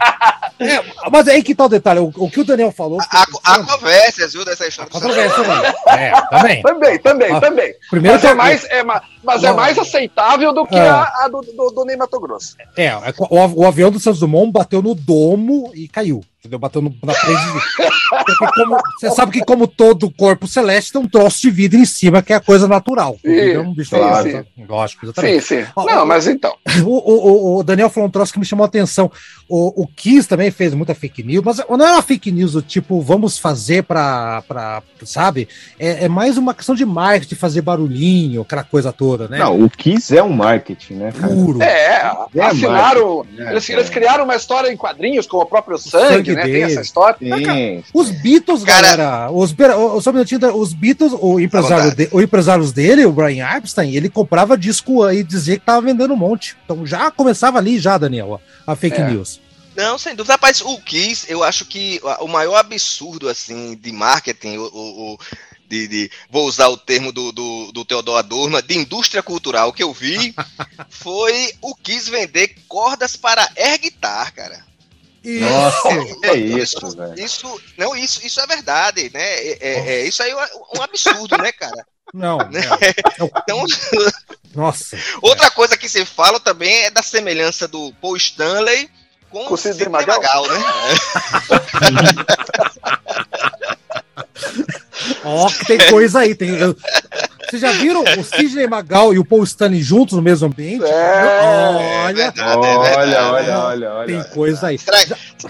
É, [LAUGHS] Mas aí que tá o detalhe, o, o que o Daniel falou. Há, há controvérsias, viu, dessa história. do controvérsia também. [LAUGHS] É, também. Também, também, Ah, também. Primeiro mas é mais, é, ma- mas é mais aceitável do que É. a, a do, do, do Ney Mato Grosso. É, é, o, o avião do Santos Dumont bateu no domo e caiu. Entendeu? Bateu no, na frente. [LAUGHS] como- Você sabe que, como todo corpo celeste, tem um troço de vida em cima, que é a coisa natural. Vidro é um bicho sim, claro, sim. tá? Lógico, exatamente. Sim, sim. Ó, Não, mas então. [LAUGHS] O, o- o- Daniel falou um troço que me chamou a atenção. O, o Kiss também fez muita fake news, mas não é uma fake news do tipo, vamos fazer pra. pra sabe? É, é mais uma questão de marketing, fazer barulhinho, aquela coisa toda, né? Não, o Kiss é um marketing, né, cara? Puro. É, É assinaram. marketing, né, eles, eles criaram uma história em quadrinhos com o próprio sangue, sangue né? Tem dele. essa história. Sim. Os Beatles, Cara- galera, os, só um minutinho, da- os Beatles, o empresário, de- o empresário dele, o Brian Epstein, ele comprava disco e dizia que tava vendendo um monte. Então já começava ali já, Daniel, a, a fake É. news. Não, sem dúvida. Rapaz, o Kiss, eu acho que o maior absurdo, assim, de marketing, o, o- o- de, de- vou usar o termo do, do, do Teodoro Adorno, de indústria cultural que eu vi, [LAUGHS] foi o Kiss vender cordas para air guitar, cara. Nossa, [LAUGHS] Isso. é isso, velho. Isso, não, isso, isso é verdade, né? É, é- é- isso aí é um absurdo, né, cara? Não, [LAUGHS] não. Então, É. [LAUGHS] Nossa. outra coisa que se fala também é da semelhança do Paul Stanley com, Com o Sidney Magal. Magal, né? Ó, que tem coisa aí. Tem, vocês já viram o Sidney Magal e o Paul Stanley juntos no mesmo ambiente? É, Olha, verdade, é Olha, verdade. olha, olha, olha. tem coisa aí. Será,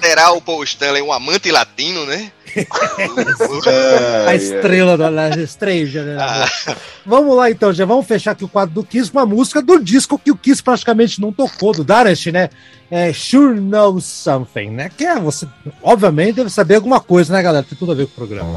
será o Paul Stanley um amante latino, né? [LAUGHS] A estrela da estrela. né? Ah. Vamos lá então, já vamos fechar aqui o quadro do Kiss com a música do disco que o Kiss praticamente não tocou, do Darash, né? É Sure Knows Something, né? Que é você, obviamente, deve saber alguma coisa, né, galera? Tem tudo a ver com o programa.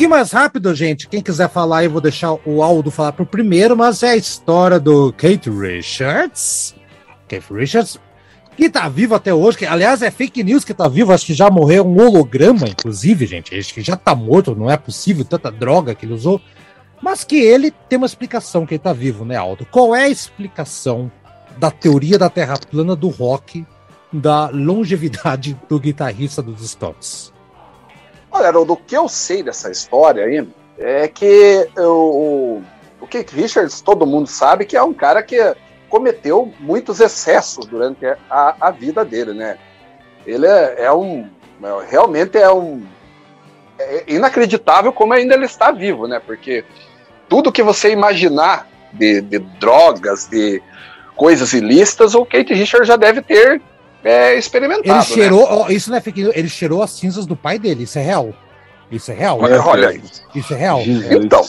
Pouquinho mais rápido, gente. Quem quiser falar eu vou deixar o Aldo falar pro primeiro, mas é a história do Kate Richards. Kate Richards, que tá vivo até hoje, que aliás é fake news que tá vivo, acho que já morreu um holograma, inclusive, gente. Acho que já tá morto, não é possível, tanta droga que ele usou. Mas que ele tem uma explicação que ele tá vivo, né, Aldo? Qual é a explicação da teoria da Terra plana do rock, da longevidade do guitarrista dos Stones? Olha, Haroldo, o que eu sei dessa história aí é que o, o Keith Richards, todo mundo sabe que é um cara que cometeu muitos excessos durante a, a vida dele, né? Ele é, é um. é, Realmente é um. É inacreditável como ainda ele está vivo, né? Porque tudo que você imaginar de, de drogas, de coisas ilícitas, o Kate Richards já deve ter é, experimentado. Ele né? cheirou, ó, isso não é fake news, ele cheirou as cinzas do pai dele, isso é real. Isso é real. Olha, olha aí. Isso é real. Jesus. Então,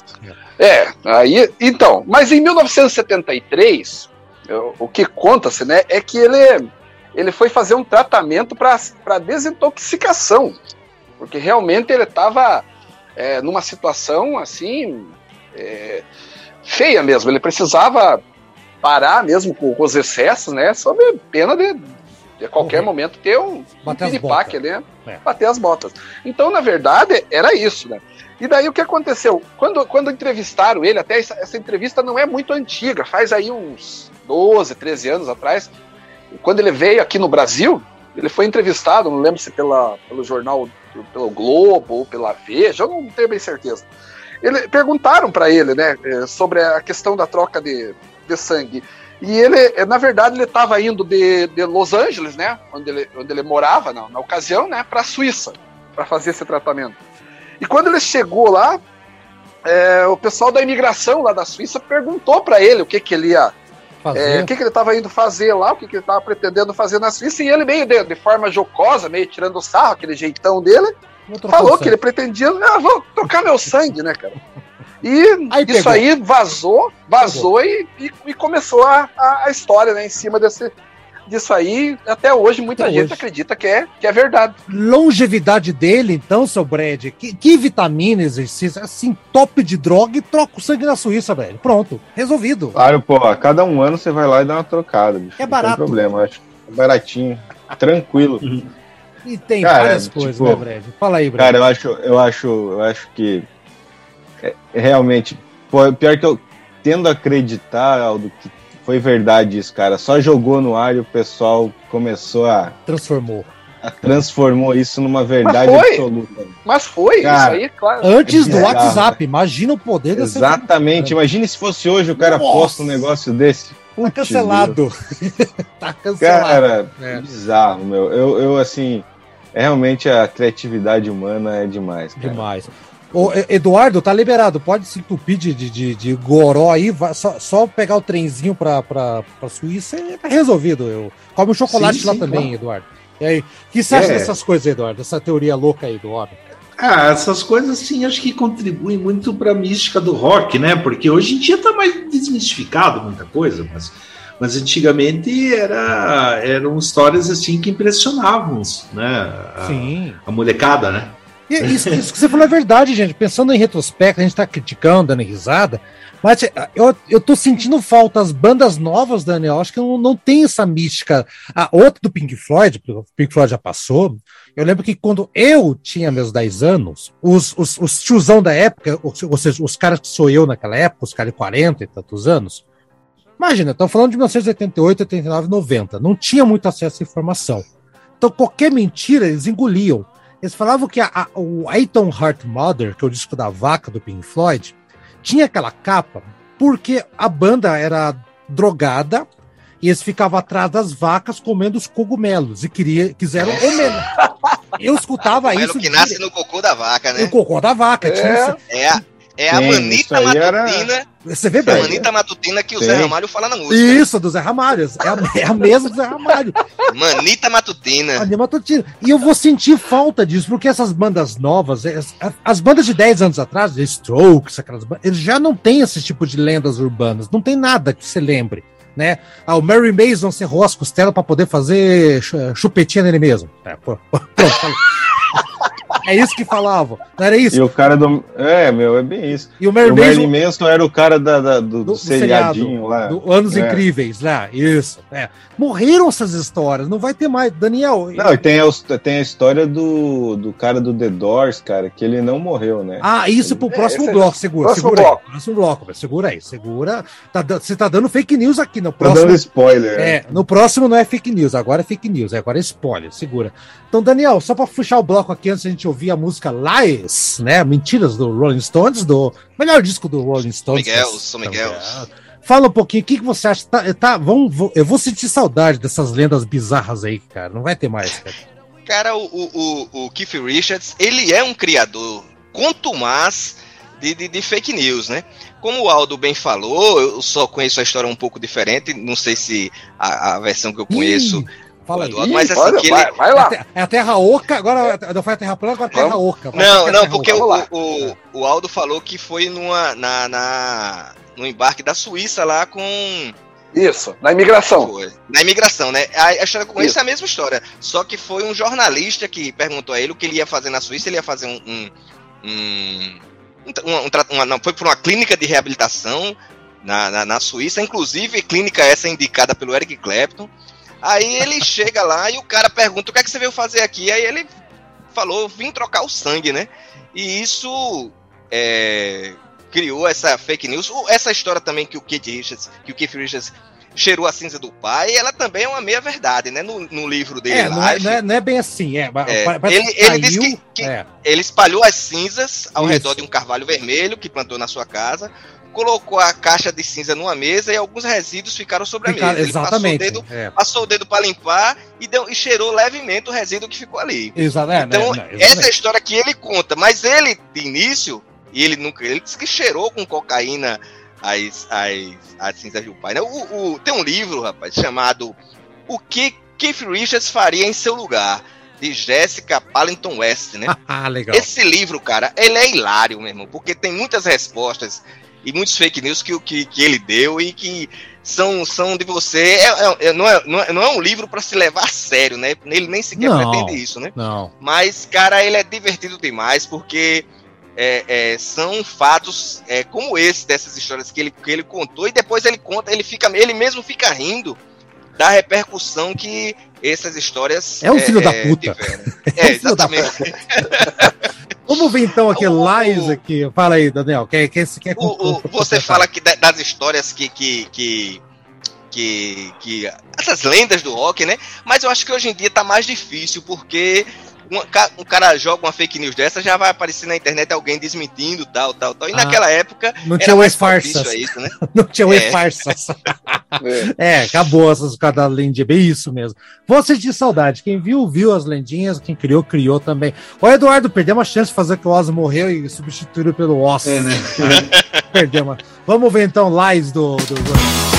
é, aí, então, mas em 1973, eu- o que conta-se, né, é que ele, ele foi fazer um tratamento para desintoxicação, porque realmente ele estava numa situação assim é, feia mesmo. Ele precisava parar mesmo com, com os excessos, né, sob pena de a qualquer Correr. momento ter um, Bater as piripaque, né, É. bater as botas. Então, na verdade, era isso, né. E daí o que aconteceu? Quando, quando entrevistaram ele, até essa, essa entrevista não é muito antiga, faz aí uns 12, 13 anos atrás, quando ele veio aqui no Brasil, ele foi entrevistado, não lembro se pela, pelo jornal, pelo Globo ou pela Veja, eu não tenho bem certeza. Ele, perguntaram para ele, né, eh, sobre a questão da troca de, de sangue. E ele, na verdade, ele estava indo de, de Los Angeles, né, onde ele, onde ele morava na, na ocasião, né, para a Suíça, para fazer esse tratamento. E quando ele chegou lá, eh, o pessoal da imigração lá da Suíça perguntou para ele o que, que ele ia é, o que, que ele estava indo fazer lá, o que, que ele estava pretendendo fazer na Suíça, e ele meio de, de forma jocosa, meio tirando o sarro, aquele jeitão dele, falou que ele pretendia, ah, vou trocar meu sangue, né, cara? [LAUGHS] E Aí isso pegou. aí vazou, vazou e, e, e começou a, a, a história, né, em cima desse, disso aí. Até hoje, muita Até gente hoje. acredita que é, que é verdade. longevidade dele, então, seu Brad, que, que vitamina, exercício, assim, top de droga e troca o sangue na Suíça, velho. Pronto, resolvido. Claro, pô, a cada um ano você vai lá e dá uma trocada, bicho. É Não barato. tem problema, acho. É baratinho, tranquilo. E tem Cara, várias tipo, coisas, né, Brad? Fala aí, Brad. Cara, eu acho, eu acho, eu acho que é, é realmente, pior que eu tendo a acreditar, Aldo, que foi verdade isso, cara. Só jogou no ar e o pessoal começou a, Transformou. a transformou isso numa verdade foi. absoluta. Mas foi, Cara, isso aí, claro. Antes do WhatsApp, imagina o poder dessa Exatamente. Imagine se fosse hoje o cara Nossa. posta um negócio desse. Tá cancelado. [LAUGHS] tá cancelado. Cara, É. bizarro, meu. Eu, eu, assim, é realmente a criatividade humana é demais, cara. Demais. Ô, Eduardo, tá liberado. Pode se entupir de, de, de, goró aí. vai- só, só pegar o trenzinho pra, pra, pra Suíça e tá resolvido. Eu, come o chocolate Sim, lá sim, também, claro. Eduardo. E aí, o que você acha É. dessas coisas, Eduardo? Essa teoria louca aí do homem? Ah, essas coisas sim, acho que contribuem muito para a mística do rock, né? Porque hoje em dia tá mais desmistificado muita coisa, mas, mas antigamente era, eram histórias assim que impressionavam, né? A, Sim. a molecada, né? E isso, isso que você falou é verdade, gente. Pensando em retrospecto, a gente tá criticando, dando risada. Mas eh, eu, eu tô sentindo falta. As bandas novas, Daniel, acho que não, não tem essa mística. A outra do Pink Floyd, o Pink Floyd já passou. Eu lembro que quando eu tinha meus 10 anos, os, os, os tiozão da época, ou seja, os caras que sou eu naquela época, os caras de 40 e tantos anos, imagina, estão falando de 1988, 89, 90. Não tinha muito acesso à informação. Então qualquer mentira eles engoliam. Eles falavam que a, a- o Aiton Heart Mother, que é o disco da vaca do Pink Floyd, tinha aquela capa porque a banda era drogada e eles ficavam atrás das vacas comendo os cogumelos e queria, quiseram homenagear. Eu escutava isso. que nasce no cocô da vaca, O né? cocô da vaca. tinha É. É a, é a Sim, manita aí era- matutina. Você vê A bem. manita matutina que o Sim. Zé Ramalho fala na música. Isso, do Zé Ramalho. É a, é a mesma do Zé Ramalho. Manita matutina. A Anima Totino. E eu vou sentir falta disso, porque essas bandas novas, as, as bandas de 10 anos atrás, The Strokes, aquelas bandas, eles já não têm esse tipo de lendas urbanas. Não tem nada que você lembre. Né? Ah, o Mary Mason cerrou as costelas para poder fazer chu- chupetinha nele mesmo. É, pô, pô, pronto, falei. [LAUGHS] É isso que falavam. Não era E isso? o cara do. É, meu, é bem isso. E o o Merlin Merlin Manson era o cara da, da- do, do do, seriadinho lá. do Anos É. Incríveis, lá. Isso. É. Morreram essas histórias, não vai ter mais. Daniel. Não, e tem a, tem a história do, do cara do The Doors, cara, que ele não morreu, né? Ah, isso pro É, próximo é- bloco, segura, próximo segura bloco. aí. Próximo bloco, velho, segura aí, segura. Tá Você tá dando fake news aqui no Tô próximo. dando spoiler. né? É, no próximo não é fake news, agora é fake news, agora é spoiler, segura. Então, Daniel, só pra puxar o bloco aqui antes da gente ouvir a música Lies, né? Mentiras do Rolling Stones, do melhor disco do Rolling Stones. Miguel, é- São Miguel. Fala um pouquinho, o que, que você acha? Tá, tá, vamos, vou- eu vou sentir saudade dessas lendas bizarras aí, cara. Não vai ter mais, cara. Cara, o, o, o, Keith Richards, ele é um criador contumaz de, de, de fake news, né? Como o Aldo bem falou, eu só conheço a história um pouco diferente, não sei se a, a versão que eu conheço. Ih, fala mas assim, Olha, vai, ele, vai É a lá. É a Terra Oca, agora não foi a Terra Plana, agora é a Terra Oca. Vai Não, não, Terra porque o, o, o Aldo falou que foi numa, na, na, no embarque da Suíça lá com. Isso, na imigração. Foi. Na imigração, né? A, a história que eu conheço Isso. é a mesma história. Só que foi um jornalista que perguntou a ele o que ele ia fazer na Suíça. Ele ia fazer um. um, um, um um uma- não, foi para uma clínica de reabilitação na, na, na Suíça. Inclusive, clínica essa indicada pelo Eric Clapton. Aí ele chega lá e o cara pergunta: o que é que você veio fazer aqui? Aí ele falou: vim trocar o sangue, né? E isso. é, criou essa fake news. Essa história também que o Keith Richards, que o Keith Richards cheirou a cinza do pai, ela também é uma meia verdade, né? No, no livro dele, É, não é, não é- não é bem assim. É, É, ele- ele disse que- que- é, ele espalhou as cinzas ao Isso. redor de um carvalho vermelho que plantou na sua casa, colocou a caixa de cinza numa mesa e alguns resíduos ficaram sobre a mesa. Ele exatamente. passou o dedo, é, passou o dedo para limpar e, deu, e cheirou levemente o resíduo que ficou ali. é, Então, né, né, essa é a exatamente. história que ele conta, mas ele, de início, e ele nunca. Ele disse que cheirou com cocaína as, as, as cinzas do pai. Né? O, o- tem um livro, rapaz, chamado O que Keith Richards faria em seu lugar, de Jessica Pallington West, né? [LAUGHS] Ah, legal. Esse livro, cara, ele é hilário, meu irmão, porque tem muitas respostas e muitos fake news que, o- que, que ele deu e que são, são de você. É, é- é- não, é, não, é, não é um livro para se levar a sério, né? Ele nem sequer Não. pretende isso, né? Não. Mas, cara, ele é divertido demais porque é, é, são fatos é, como esse, dessas histórias que ele, que ele contou, e depois ele conta, ele fica, ele mesmo fica rindo da repercussão que essas histórias. É um filho da puta. tiveram. É um É, filho da exatamente. Vamos ver então aqui, O- Lies aqui. Fala aí, Daniel. Quer, quer, O- você fala que da- das histórias que, que, que, que, que- Essas lendas do rock, né? Mas eu acho que hoje em dia tá mais difícil, porque um, ca- um cara joga uma fake news dessa, já vai aparecer na internet alguém desmentindo, tal, tal, tal. E Ah, naquela época. Não tinha mais o farsas. isso, né? [LAUGHS] Não tinha o É. farsas. [LAUGHS] É. É, acabou essas cada lendinha, bem isso mesmo. Vou sentir saudade. Quem viu, viu as lendinhas. Quem criou, criou também. Ô, Eduardo, perdeu uma chance de fazer que o Oz morreu e substituíram pelo Oz. É, né? [LAUGHS] Perdeu uma. Vamos ver então Lies do. do...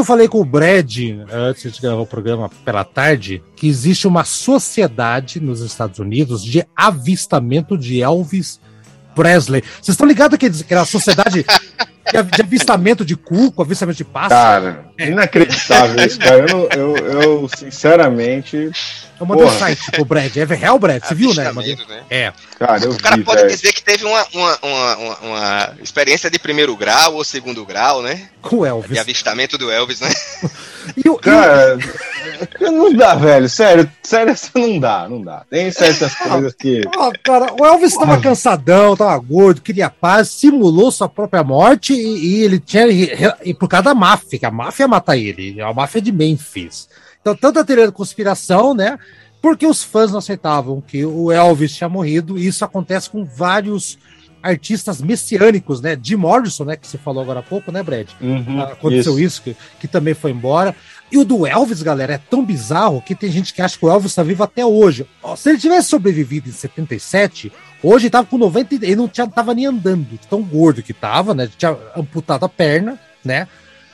eu falei com o Brad, antes de gravar o programa pela tarde, que existe uma sociedade nos Estados Unidos de avistamento de Elvis Presley. Vocês estão ligados que aquela sociedade de av- de avistamento de cuco, avistamento de pássaro? Cara, inacreditável isso, cara. Eu, eu, eu, sinceramente, eu mandei um porra. site pro Brad. É real, Brad? Você viu, né? Mandei- né? É. cara, eu O cara vi, pode velho. dizer que teve uma, uma, uma, uma- experiência de primeiro grau ou segundo grau, né? Com o De Elvis. avistamento do Elvis, né? [LAUGHS] E o, e Cara, [LAUGHS] não dá, velho. Sério, sério, isso não dá, não dá. Tem certas coisas que. Ó, cara, o Elvis tava cansadão, tava gordo, queria paz, simulou sua própria morte e, e ele tinha. E, e por causa da máfia, que a máfia ia matar ele, a máfia de Memphis. Então, tanta teoria da conspiração, né? Porque os fãs não aceitavam que o Elvis tinha morrido, e isso acontece com vários artistas messiânicos, né? Jim Morrison, né? Que você falou agora há pouco, né, Brad? Uhum, Aconteceu isso, que, que também foi embora. E o do Elvis, galera, é tão bizarro que tem gente que acha que o Elvis tá vivo até hoje. Se ele tivesse sobrevivido em 77, hoje ele tava com 90, e- ele não tinha, tava nem andando, tão gordo que tava, né? Tinha amputado a perna, né?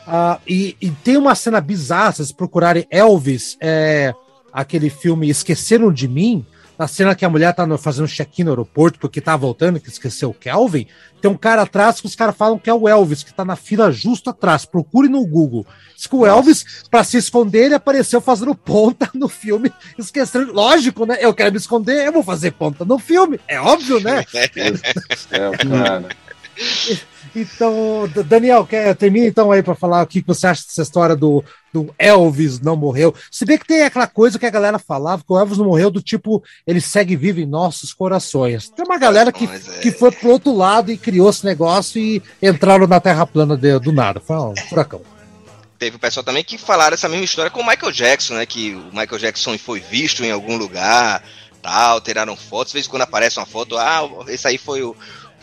Ah, e, e tem uma cena bizarra, se vocês procurarem Elvis, é, aquele filme Esqueceram de Mim, na cena que a mulher tá no- fazendo check-in no aeroporto porque tá voltando, que esqueceu o Kelvin, tem um cara atrás que os caras falam que é o Elvis, que tá na fila justo atrás. Procure no Google. Diz que o Elvis, pra se esconder, ele apareceu fazendo ponta no filme, esquecendo. Lógico, né? Eu quero me esconder, eu vou fazer ponta no filme. É óbvio, né? [LAUGHS] É, cara. Então, Daniel, quer, termina então aí pra falar o que você acha dessa história do, do Elvis não morreu. Se bem que tem aquela coisa que a galera falava, que o Elvis não morreu do tipo, ele segue vivo em nossos corações. Tem uma galera que, é- que foi pro outro lado e criou esse negócio e entraram na Terra plana de- do nada. Foi um furacão. Teve o pessoal também que falaram essa mesma história com o Michael Jackson, né? Que o Michael Jackson foi visto em algum lugar, tal, tiraram fotos, de vez em quando aparece uma foto, ah, esse aí foi o,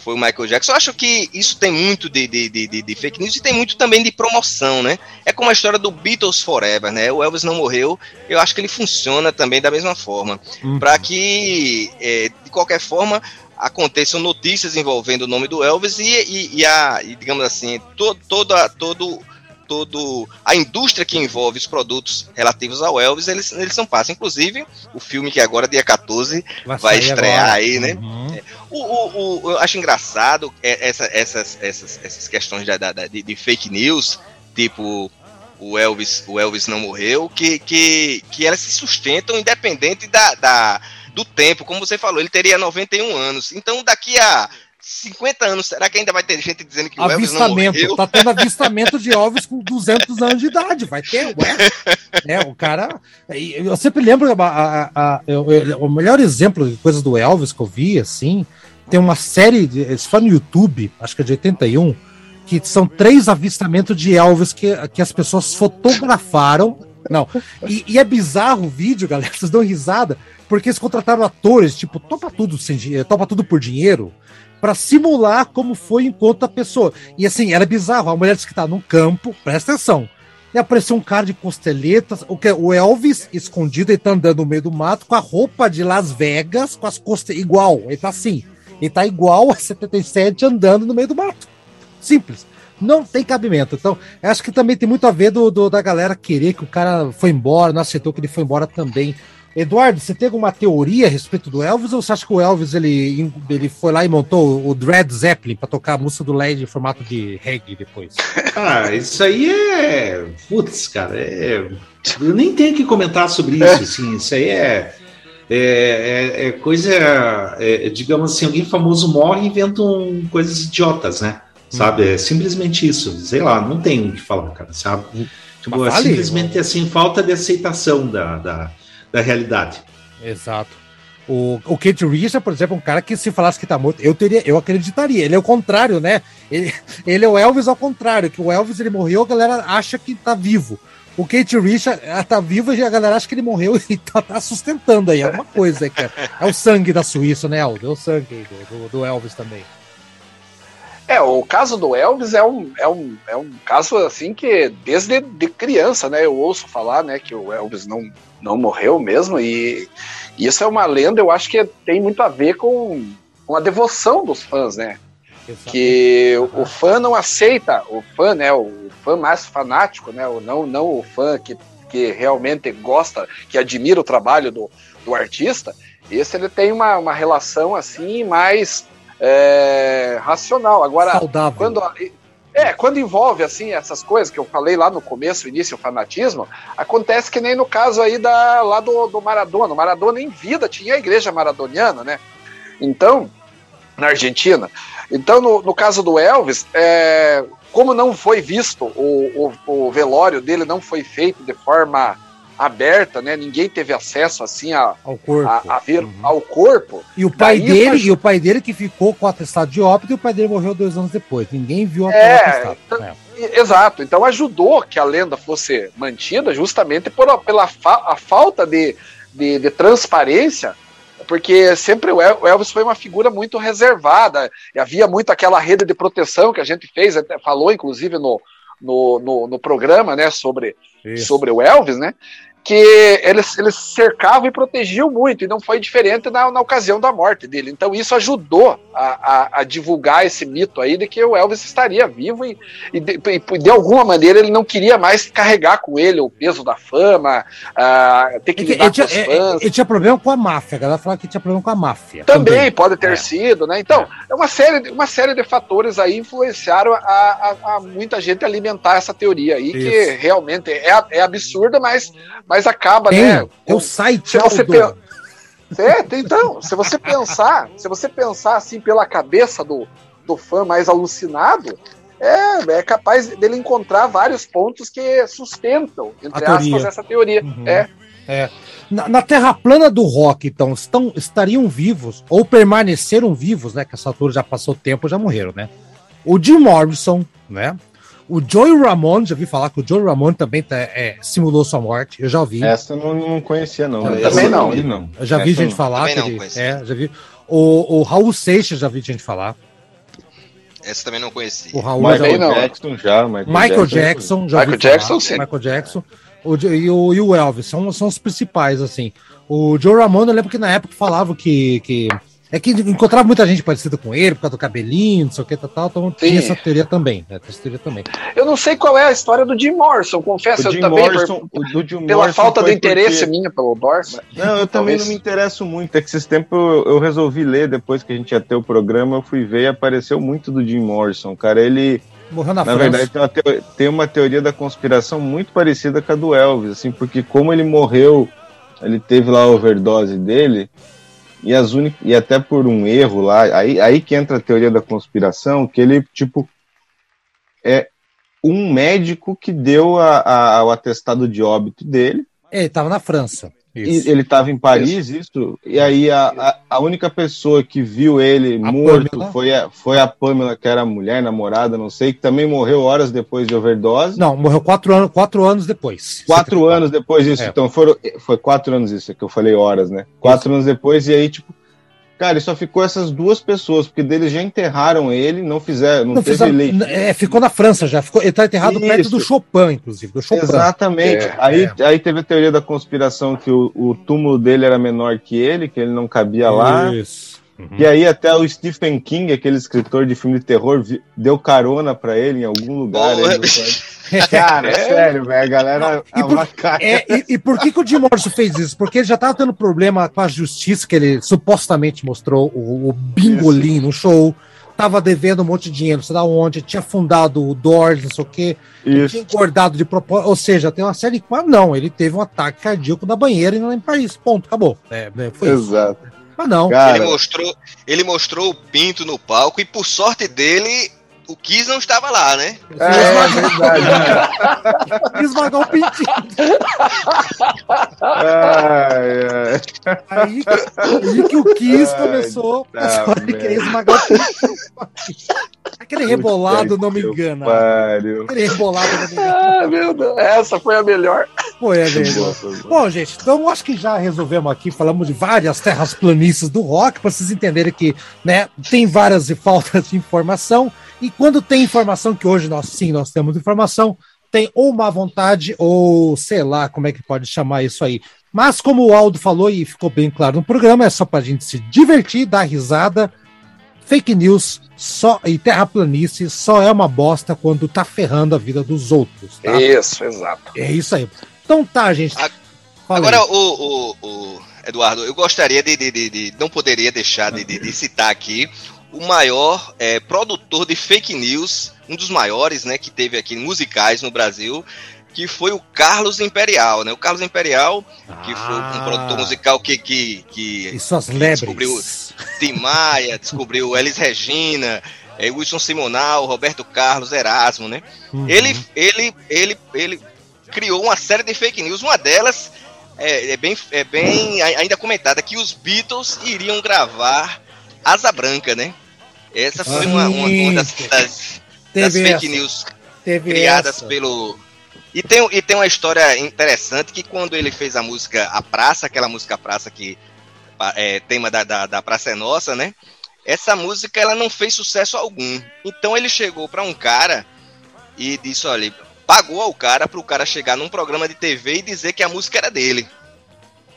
foi o Michael Jackson. Eu acho que isso tem muito de, de, de, de- fake news e tem muito também de promoção, né? É como a história do Beatles Forever, né? O Elvis não morreu, eu acho que ele funciona também da mesma forma. Uhum. Para que, é, de qualquer forma, aconteçam notícias envolvendo o nome do Elvis e, e, e a, e, digamos assim, to, toda, todo, todo a indústria que envolve os produtos relativos ao Elvis, eles, eles são passos. Inclusive, o filme que agora, dia 14, vai sair estrear agora. aí, né? Uhum. O, o- o- eu acho engraçado é, essa- essas, essas, essas questões da, da- da- de, de fake news, tipo o Elvis, o Elvis não morreu, que, que, que elas se sustentam independente da, da- do tempo. Como você falou, ele teria 91 anos. Então, daqui a 50 anos, será que ainda vai ter gente dizendo que o Elvis não Avistamento, morreu? tá tendo avistamento de Elvis com 200 anos de idade, vai ter, ué. É, o cara. e Eu sempre lembro a, a- a- o melhor exemplo de coisas do Elvis que eu vi, assim, tem uma série, de, foi no YouTube, acho que é de 81, que são três avistamentos de Elvis que, que as pessoas fotografaram. Não, e, e é bizarro o vídeo, galera, [LAUGHS] vocês dão risada, porque eles contrataram atores, tipo, topa tudo sem dinheiro, topa tudo por dinheiro, pra simular como foi o encontro da pessoa. E assim, era bizarro. A mulher disse que tá num campo, presta atenção. E apareceu um cara de costeletas, o que é o Elvis escondido, ele tá andando no meio do mato com a roupa de Las Vegas, com as costas igual. Ele tá assim. Ele tá igual a 77 andando no meio do mato. Simples. Não tem cabimento. Então, acho que também tem muito a ver do, do- da galera querer que o cara foi embora, não aceitou que ele foi embora também. Eduardo, você tem alguma teoria a respeito do Elvis ou você acha que o Elvis ele, ele foi lá e montou o Dread Zeppelin para tocar a música do LED em formato de reggae depois? [LAUGHS] Ah, isso aí é. Putz, cara, é. Eu nem tenho que comentar sobre isso, [LAUGHS] assim. Isso aí é. É, é- é coisa. é, digamos assim, alguém famoso morre e inventam coisas idiotas, né? Sabe? É simplesmente isso. Sei lá, não tem o que falar, cara, sabe? Tipo, Mas é simplesmente assim, falta de aceitação da, da, da realidade. Exato. O, o Kate Richard, por exemplo, é um cara que se falasse que tá morto, eu teria, eu acreditaria. Ele é o contrário, né? Ele, ele é o Elvis ao contrário, que o Elvis ele morreu, a galera acha que tá vivo. O Kate Richard ela tá vivo e a galera acha que ele morreu [LAUGHS] e tá, tá sustentando aí alguma coisa, aí, cara. É o sangue da Suíça, né, Aldo? É o sangue do, do, do Elvis também. É, o caso do Elvis é um, é um, é um caso assim que desde de criança, né, eu ouço falar, né, que o Elvis não, não morreu mesmo e isso é uma lenda, eu acho que tem muito a ver com, com a devoção dos fãs, né? Que o, o fã não aceita, o fã, né, o fã mais fanático, né, o não, não o fã que, que realmente gosta, que admira o trabalho do, do artista, esse ele tem uma, uma relação assim mais é, racional. Agora, Saudável. quando é, quando envolve assim essas coisas que eu falei lá no começo, início, o fanatismo, acontece que nem no caso aí da, lá do, do Maradona. O Maradona em vida tinha a igreja maradoniana, né? Então, na Argentina. Então, no, no caso do Elvis, é, como não foi visto, o, o, o velório dele não foi feito de forma aberta, né? Ninguém teve acesso assim a, Ao corpo. a, a ver Uhum. ao corpo. E o pai Daí dele, faz- e o pai dele que ficou com o atestado de óbito e o pai dele morreu dois anos depois. Ninguém viu É, aquele atestado. então- É. E- Exato, então ajudou que a lenda fosse mantida justamente por, pela fa- a falta de, de, de transparência, porque sempre o El- o Elvis foi uma figura muito reservada, e havia muito aquela rede de proteção que a gente fez, até falou inclusive no, no, no, no programa né, sobre, Isso. sobre o Elvis, né? Que eles, eles cercavam e protegiam muito, e não foi diferente na, na ocasião da morte dele. Então, isso ajudou a, a, a divulgar esse mito aí de que o Elvis estaria vivo e, e de, e de alguma maneira ele não queria mais carregar com ele o peso da fama, ter que É que lidar ele, tinha, com os é- fãs. ele tinha problema com a máfia. A galera falava que tinha problema com a máfia. Também pode ter É. sido, né? Então, é. uma, série, de- uma série de fatores aí influenciaram a, muita gente alimentar essa teoria aí, que Isso. realmente é, é absurda, mas, mas acaba, Tem, né? tem o site se você Aldo. É, então, se você pensar, se você pensar assim pela cabeça do, do fã mais alucinado, é, é capaz dele encontrar vários pontos que sustentam, entre aspas, teoria. essa teoria. Uhum. É. É. Na, na Terra plana do rock, então, estão, estariam vivos, ou permaneceram vivos, né? Que essa altura já passou tempo, já morreram, né? O Jim Morrison, né? O Joey Ramone, já vi falar que o Joey Ramone também tá- é, simulou sua morte, eu já ouvi. Essa eu não, não conhecia, não. Eu também não. vi, não. Eu já vi Essa gente não. falar. Também que não ele- conheci. é, já vi. O, o Raul Seixas, já vi gente falar. Essa também não conhecia. O Raul Mas já. Jackson já. Michael, Michael Jackson, já Michael Jackson, falar. sim. Michael Jackson. O, e, o, e o Elvis são, são os principais, assim. O Joe Ramone, eu lembro que na época falava que. que é que encontrava muita gente parecida com ele, por causa do cabelinho, não sei o que, tal, tal, então tinha Sim. essa teoria também. Né, essa teoria também. Eu não sei qual é a história do Jim Morrison, confesso, O eu também, Morrison, por- Jim pela Morrison falta de interesse porque- minha pelo Morrison. Não, eu também não me interesso muito. É que esses tempos eu, eu resolvi ler depois que a gente ia ter o programa. Eu fui ver e apareceu muito do Jim Morrison. Cara, ele, Morreu na, na França. verdade, tem uma, teo- tem uma teoria da conspiração muito parecida com a do Elvis, assim, porque como ele morreu, ele teve lá a overdose dele. E, as e até por um erro lá, aí, aí que entra a teoria da conspiração, que ele, tipo, é um médico que deu a, a- o atestado de óbito dele, É, ele tava na França. Isso. e ele estava em Paris, isso. e aí a, a, a única pessoa que viu ele A morto foi a, foi a Pamela, que era mulher, namorada, não sei, que também morreu horas depois de overdose. Não, morreu quatro anos, quatro anos depois. Quatro 74. anos depois disso, É. então foram, foi quatro anos isso, é que eu falei horas, né? Quatro anos depois, e aí, tipo, cara, e só ficou essas duas pessoas, porque deles já enterraram ele, não fizeram, não, Não teve fizeram- leite. é, ficou na França já. Ficou, ele tá enterrado perto Isso. do Chopin, inclusive. Do Chopin. Exatamente. É, aí, aí teve a teoria da conspiração que o, o túmulo dele era menor que ele, que ele não cabia lá. Isso. Uhum. E aí até o Stephen King, aquele escritor de filme de terror, deu carona pra ele em algum lugar. [LAUGHS] Cara, é sério, velho. A galera E por-. É, e, e por que, que o Jim Morrison fez isso? Porque ele já tava tendo problema com a justiça, que ele supostamente mostrou o, o bingolim no show, tava devendo um monte de dinheiro, não sei da onde, tinha fundado o Doors, não sei o quê, tinha Isso. engordado de propósito, ou seja, tem uma série de. Mas não, ele teve um ataque cardíaco na banheira e não em Paris. Ponto, acabou. É, foi isso. Mas não. Cara, Ele mostrou, ele mostrou o pinto no palco e por sorte dele, o Kiss não estava lá, né? é, é verdade. né? [LAUGHS] Esmagar o pintinho. Ai, ai. Aí, aí que o Kiss Ai, começou tá a esmagar o pintinho. Aquele rebolado não me engana. Pariu. Aquele rebolado não me engana. [LAUGHS] Ah, meu Deus, essa foi a melhor. Foi, é mesmo. Bom, gente, então acho que já resolvemos aqui, falamos de várias terras planícies do rock, para vocês entenderem que né, tem várias e faltas de informação. E quando tem informação, que hoje nós sim nós temos informação, tem ou má vontade, ou sei lá como é que pode chamar isso aí. Mas como o Aldo falou e ficou bem claro no programa, é só pra gente se divertir, dar risada. Fake news só e terraplanice só é uma bosta quando tá ferrando a vida dos outros. Tá? Isso, exato. É isso aí. Então tá, gente. A- Agora, o, o- o- Eduardo, eu gostaria de, de- de- de- não poderia deixar de, de- de citar aqui o maior é, produtor de fake news, um dos maiores, né, que teve aqui musicais no Brasil, que foi o Carlos Imperial, né? O Carlos Imperial, que foi um Ah. produtor musical que que, que E suas descobriu lebres. Tim Maia, descobriu Elis Regina, é, Wilson Simonal, Roberto Carlos, Erasmo, né? Uhum. Ele, ele, ele, ele criou uma série de fake news. Uma delas é, é bem, é bem ai- ainda comentada que os Beatles iriam gravar Asa Branca, né? Essa foi uma, uma, uma das, das- das Teve fake essa, news teve criadas essa. pelo. E tem, e tem uma história interessante que quando ele fez a música A Praça, aquela música Praça que é tema da, da, da Praça é Nossa, né? Essa música ela não fez sucesso algum. Então ele chegou pra um cara e disse, olha, pagou ao cara pro cara chegar num programa de TV e dizer que a música era dele.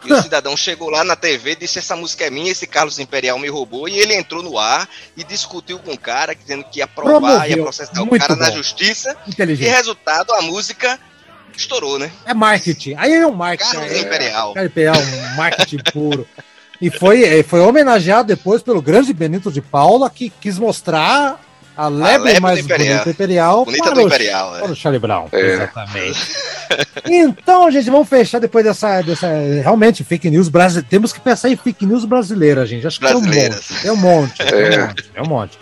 E o cidadão chegou lá na TV e disse: Essa música é minha, esse Carlos Imperial me roubou. E ele entrou no ar e discutiu com o cara, dizendo que ia provar, Promoveu. ia processar o Muito cara na bom. justiça. E resultado, a música estourou, né? É marketing. Aí é um marketing. Carlos é, Imperial. Carlos Imperial, um marketing [LAUGHS] puro. E foi, eh, foi homenageado depois pelo grande Benito de Paula, que quis mostrar a lebre lebre mais Imperial. bonita Imperial. Bonita para do o- Imperial, né? Para o Charlie Brown. É. Exatamente. [LAUGHS] então, gente, vamos fechar depois dessa. dessa realmente, fake news brasileira. Temos que pensar em fake news brasileira, gente. Acho que tem um monte. Tem um monte. Tem um É. monte. Tem um monte.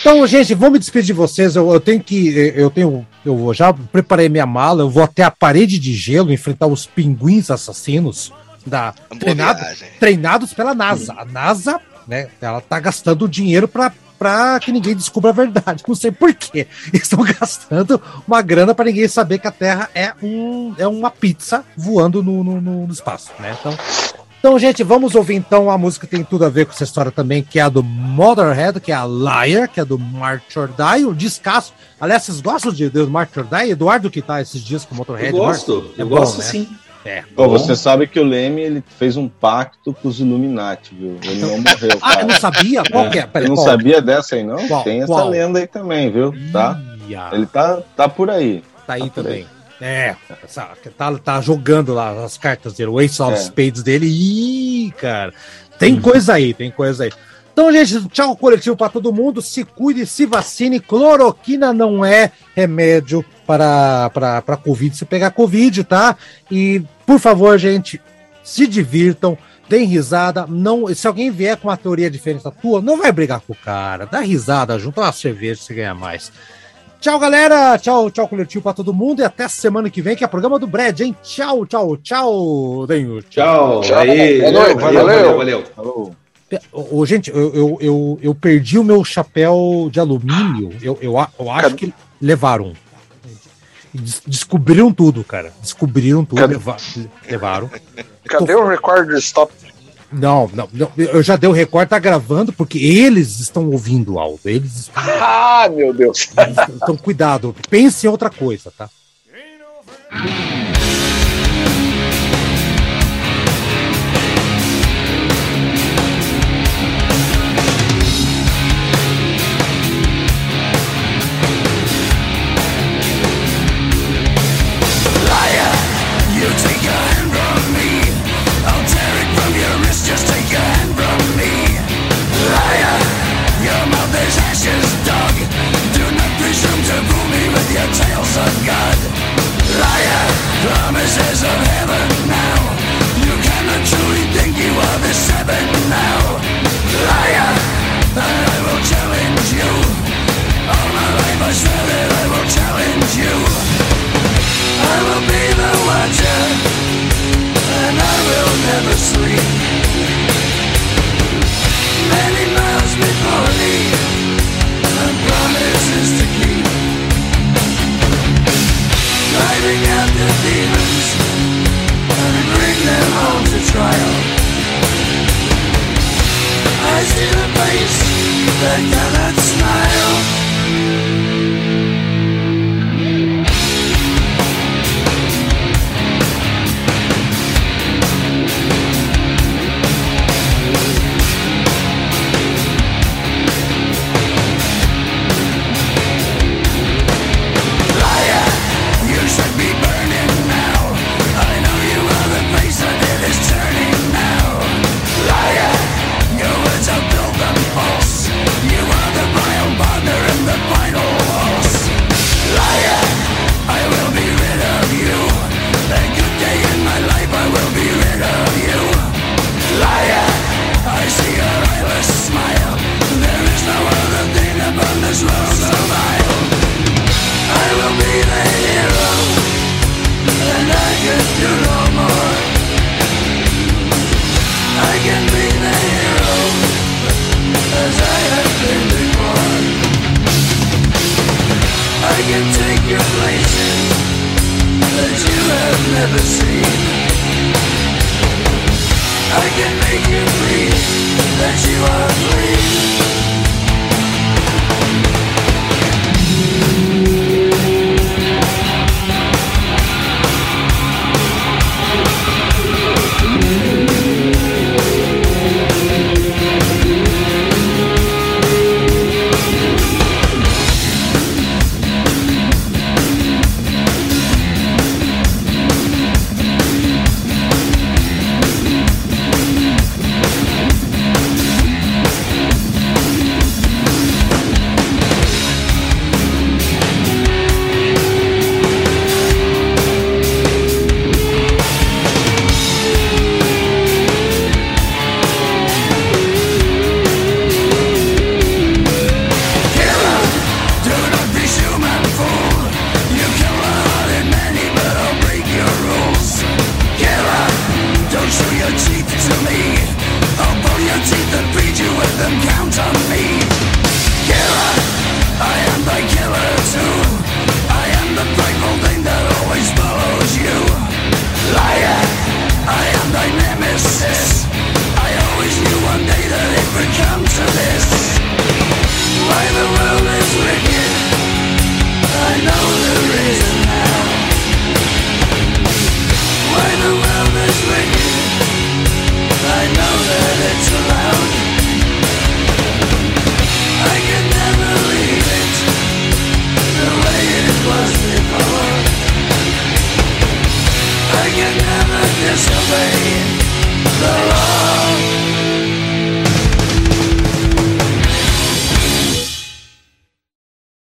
Então, gente, vou me despedir de vocês. Eu, eu tenho que. Eu tenho. Eu vou- já preparei minha mala. Eu vou até a parede de gelo enfrentar os pinguins assassinos da treinado, treinados pela NASA. A NASA, né? Ela tá gastando dinheiro para para que ninguém descubra a verdade. Não sei por quê. Estão gastando uma grana para ninguém saber que a Terra é, um, é uma pizza voando no, no, no- espaço, né? Então, então, gente, vamos ouvir então a música que tem tudo a ver com essa história também, que é a do Motherhead, que é a Liar, que é do March or Die, o descasso. Aliás, vocês gostam de, de March or Die? Eduardo que tá esses dias com o Motorhead. Eu gosto, March? É eu bom, gosto né? É. Pô, você sabe que o Leme ele fez um pacto com os Illuminati, viu? Ele não morreu, [LAUGHS] Ah, eu não sabia? Qual que é? Não qual? sabia dessa aí, não? Qual? Tem essa Qual? lenda aí também, viu? Tá? Ia. Ele tá, tá por aí. Tá aí Tá também. É, essa- tá, tá jogando lá as cartas dele, o Ace of É. Spades dele. Ih, cara. Tem coisa aí, tem coisa aí. Então, gente, tchau coletivo pra todo mundo. Se cuide, se vacine. Cloroquina não é remédio para, para, para Covid, se pegar Covid, tá? E, por favor, gente, se divirtam, deem risada. Não, se alguém vier com uma teoria diferente da tua, não vai brigar com o cara. Dá risada, junta uma cerveja, você ganha mais. Tchau, galera. Tchau, tchau, coletivo pra todo mundo. E até semana que vem, que é programa do Brad, hein? Tchau, tchau, tchau. Denho. Tchau. Tchau. Aí, valeu, valeu. valeu, valeu. Falou. Ô, ô, gente, eu, eu, eu, eu perdi o meu chapéu de alumínio. Eu, eu, eu acho Cadê? que levaram. Des- Descobriram tudo, cara. Descobriram tudo. Cadê? leva- levaram. Cadê o record stop? Não, não, não, eu já dei o recorde, tá gravando, porque eles estão ouvindo o áudio. Eles [LAUGHS] Ah, meu Deus. Então, cuidado. Pense em outra coisa, tá?